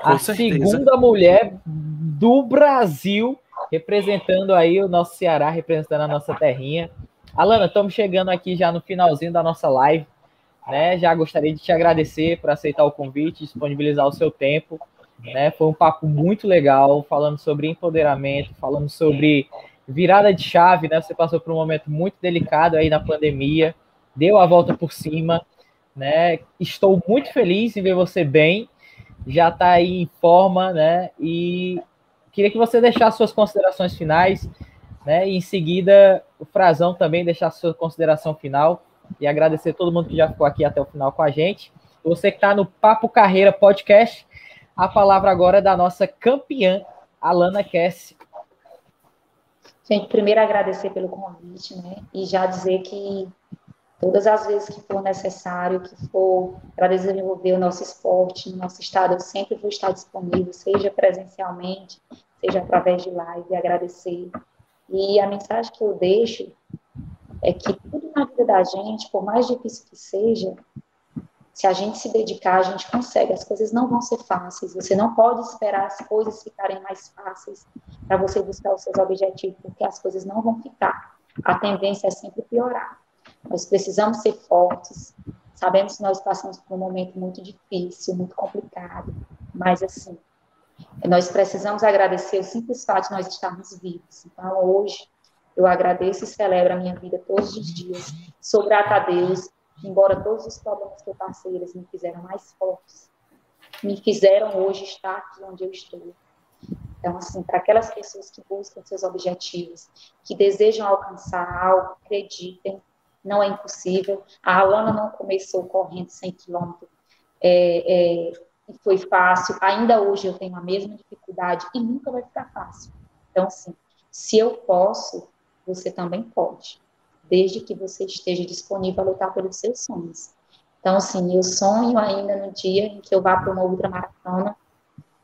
Com a certeza. segunda mulher do Brasil representando aí o nosso Ceará, representando a nossa terrinha. Alana, estamos chegando aqui já no finalzinho da nossa live. Né? Já gostaria de te agradecer por aceitar o convite, disponibilizar o seu tempo. Né? Foi um papo muito legal, falando sobre empoderamento, falando sobre virada de chave, né? Você passou por um momento muito delicado aí na pandemia, deu a volta por cima, né? Estou muito feliz em ver você bem, já está aí em forma, né? E queria que você deixasse suas considerações finais, né? E em seguida o Frazão também deixar sua consideração final e agradecer todo mundo que já ficou aqui até o final com a gente. Você que está no Papo Carreira Podcast, a palavra agora é da nossa campeã, Alana Kess. Gente, primeiro agradecer pelo convite, né? E já dizer que todas as vezes que for necessário, que for para desenvolver o nosso esporte no nosso estado, eu sempre vou estar disponível, seja presencialmente, seja através de live, agradecer. E a mensagem que eu deixo é que tudo na vida da gente, por mais difícil que seja, se a gente se dedicar, a gente consegue. As coisas não vão ser fáceis. Você não pode esperar as coisas ficarem mais fáceis para você buscar os seus objetivos, porque as coisas não vão ficar. A tendência é sempre piorar. Nós precisamos ser fortes. Sabemos que nós passamos por um momento muito difícil, muito complicado, mas assim, nós precisamos agradecer o simples fato de nós estarmos vivos. Então, hoje, eu agradeço e celebro a minha vida todos os dias. Sou grata a Deus embora todos os problemas que eu passei, eles me fizeram mais fortes, me fizeram hoje estar aqui onde eu estou. Então, assim, para aquelas pessoas que buscam seus objetivos, que desejam alcançar algo, acreditem, não é impossível. A Alana não começou correndo 100 quilômetros é, é, e foi fácil. Ainda hoje eu tenho a mesma dificuldade e nunca vai ficar fácil. Então, assim, se eu posso, você também pode desde que você esteja disponível a lutar pelos seus sonhos. Então, assim, eu sonho ainda no dia em que eu vá para uma ultramaratona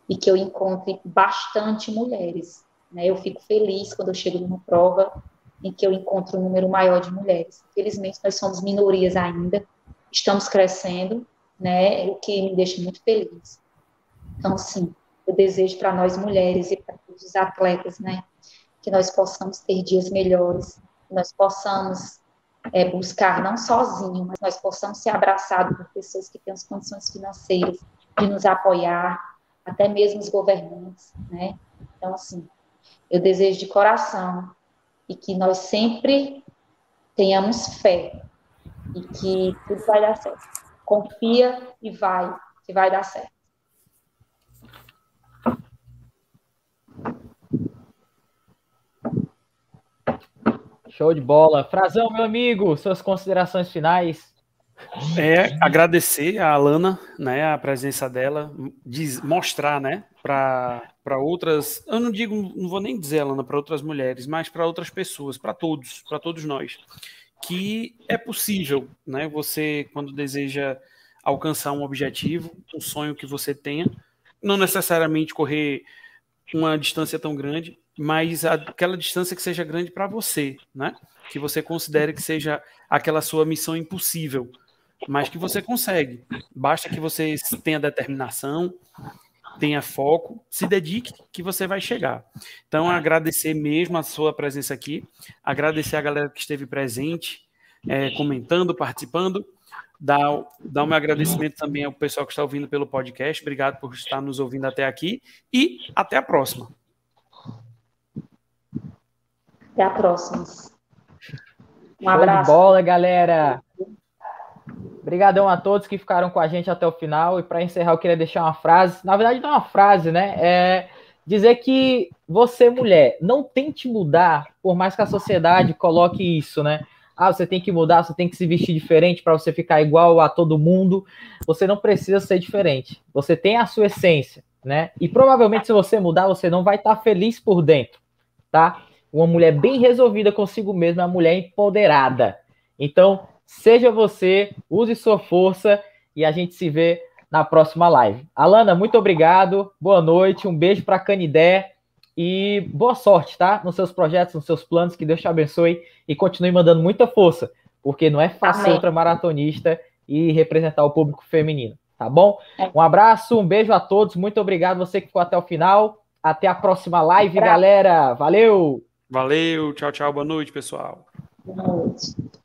e que eu encontre bastante mulheres. Né? Eu fico feliz quando eu chego numa prova em que eu encontro um número maior de mulheres. Felizmente, nós somos minorias ainda, estamos crescendo, né? o que me deixa muito feliz. Então, sim, eu desejo para nós mulheres e para todos os atletas, né, que nós possamos ter dias melhores, nós possamos é, buscar não sozinho, mas nós possamos ser abraçados por pessoas que têm as condições financeiras de nos apoiar, até mesmo os governantes, né? Então, assim, eu desejo de coração e que nós sempre tenhamos fé e que tudo vai dar certo. Confia e vai, que vai dar certo. Show de bola. Frazão, meu amigo, suas considerações finais. É, agradecer a Alana, né, a presença dela, diz, mostrar, né, para outras, eu não digo, não vou nem dizer, Alana, para outras mulheres, mas para outras pessoas, para todos, para todos nós, que é possível, né, você, quando deseja alcançar um objetivo, um sonho que você tenha, não necessariamente correr uma distância tão grande, mas aquela distância que seja grande para você, né? Que você considere que seja aquela sua missão impossível, mas que você consegue. Basta que você tenha determinação, tenha foco, se dedique, que você vai chegar. Então, agradecer mesmo a sua presença aqui, agradecer a galera que esteve presente, é, comentando, participando. Dar, dar o meu agradecimento também ao pessoal que está ouvindo pelo podcast. Obrigado por estar nos ouvindo até aqui e até a próxima. Até a próxima. Um abraço. de bola, galera. Obrigadão a todos que ficaram com a gente até o final. E para encerrar, eu queria deixar uma frase. Na verdade, não é uma frase, né? É dizer que você, mulher, não tente mudar, por mais que a sociedade coloque isso, né? ah, você tem que mudar, você tem que se vestir diferente para você ficar igual a todo mundo. Você não precisa ser diferente. Você tem a sua essência, né? E provavelmente se você mudar, você não vai estar tá feliz por dentro, tá? Uma mulher bem resolvida consigo mesma é uma mulher empoderada. Então, seja você, use sua força e a gente se vê na próxima live. Alana, muito obrigado. Boa noite. Um beijo para Canidé. E boa sorte, tá? Nos seus projetos, nos seus planos, que Deus te abençoe e continue mandando muita força, porque não é fácil ser outra maratonista e representar o público feminino, tá bom? É. Um abraço, um beijo a todos, muito obrigado você que ficou até o final. Até a próxima live, galera. Valeu! Valeu, tchau, tchau, boa noite, pessoal. Boa noite.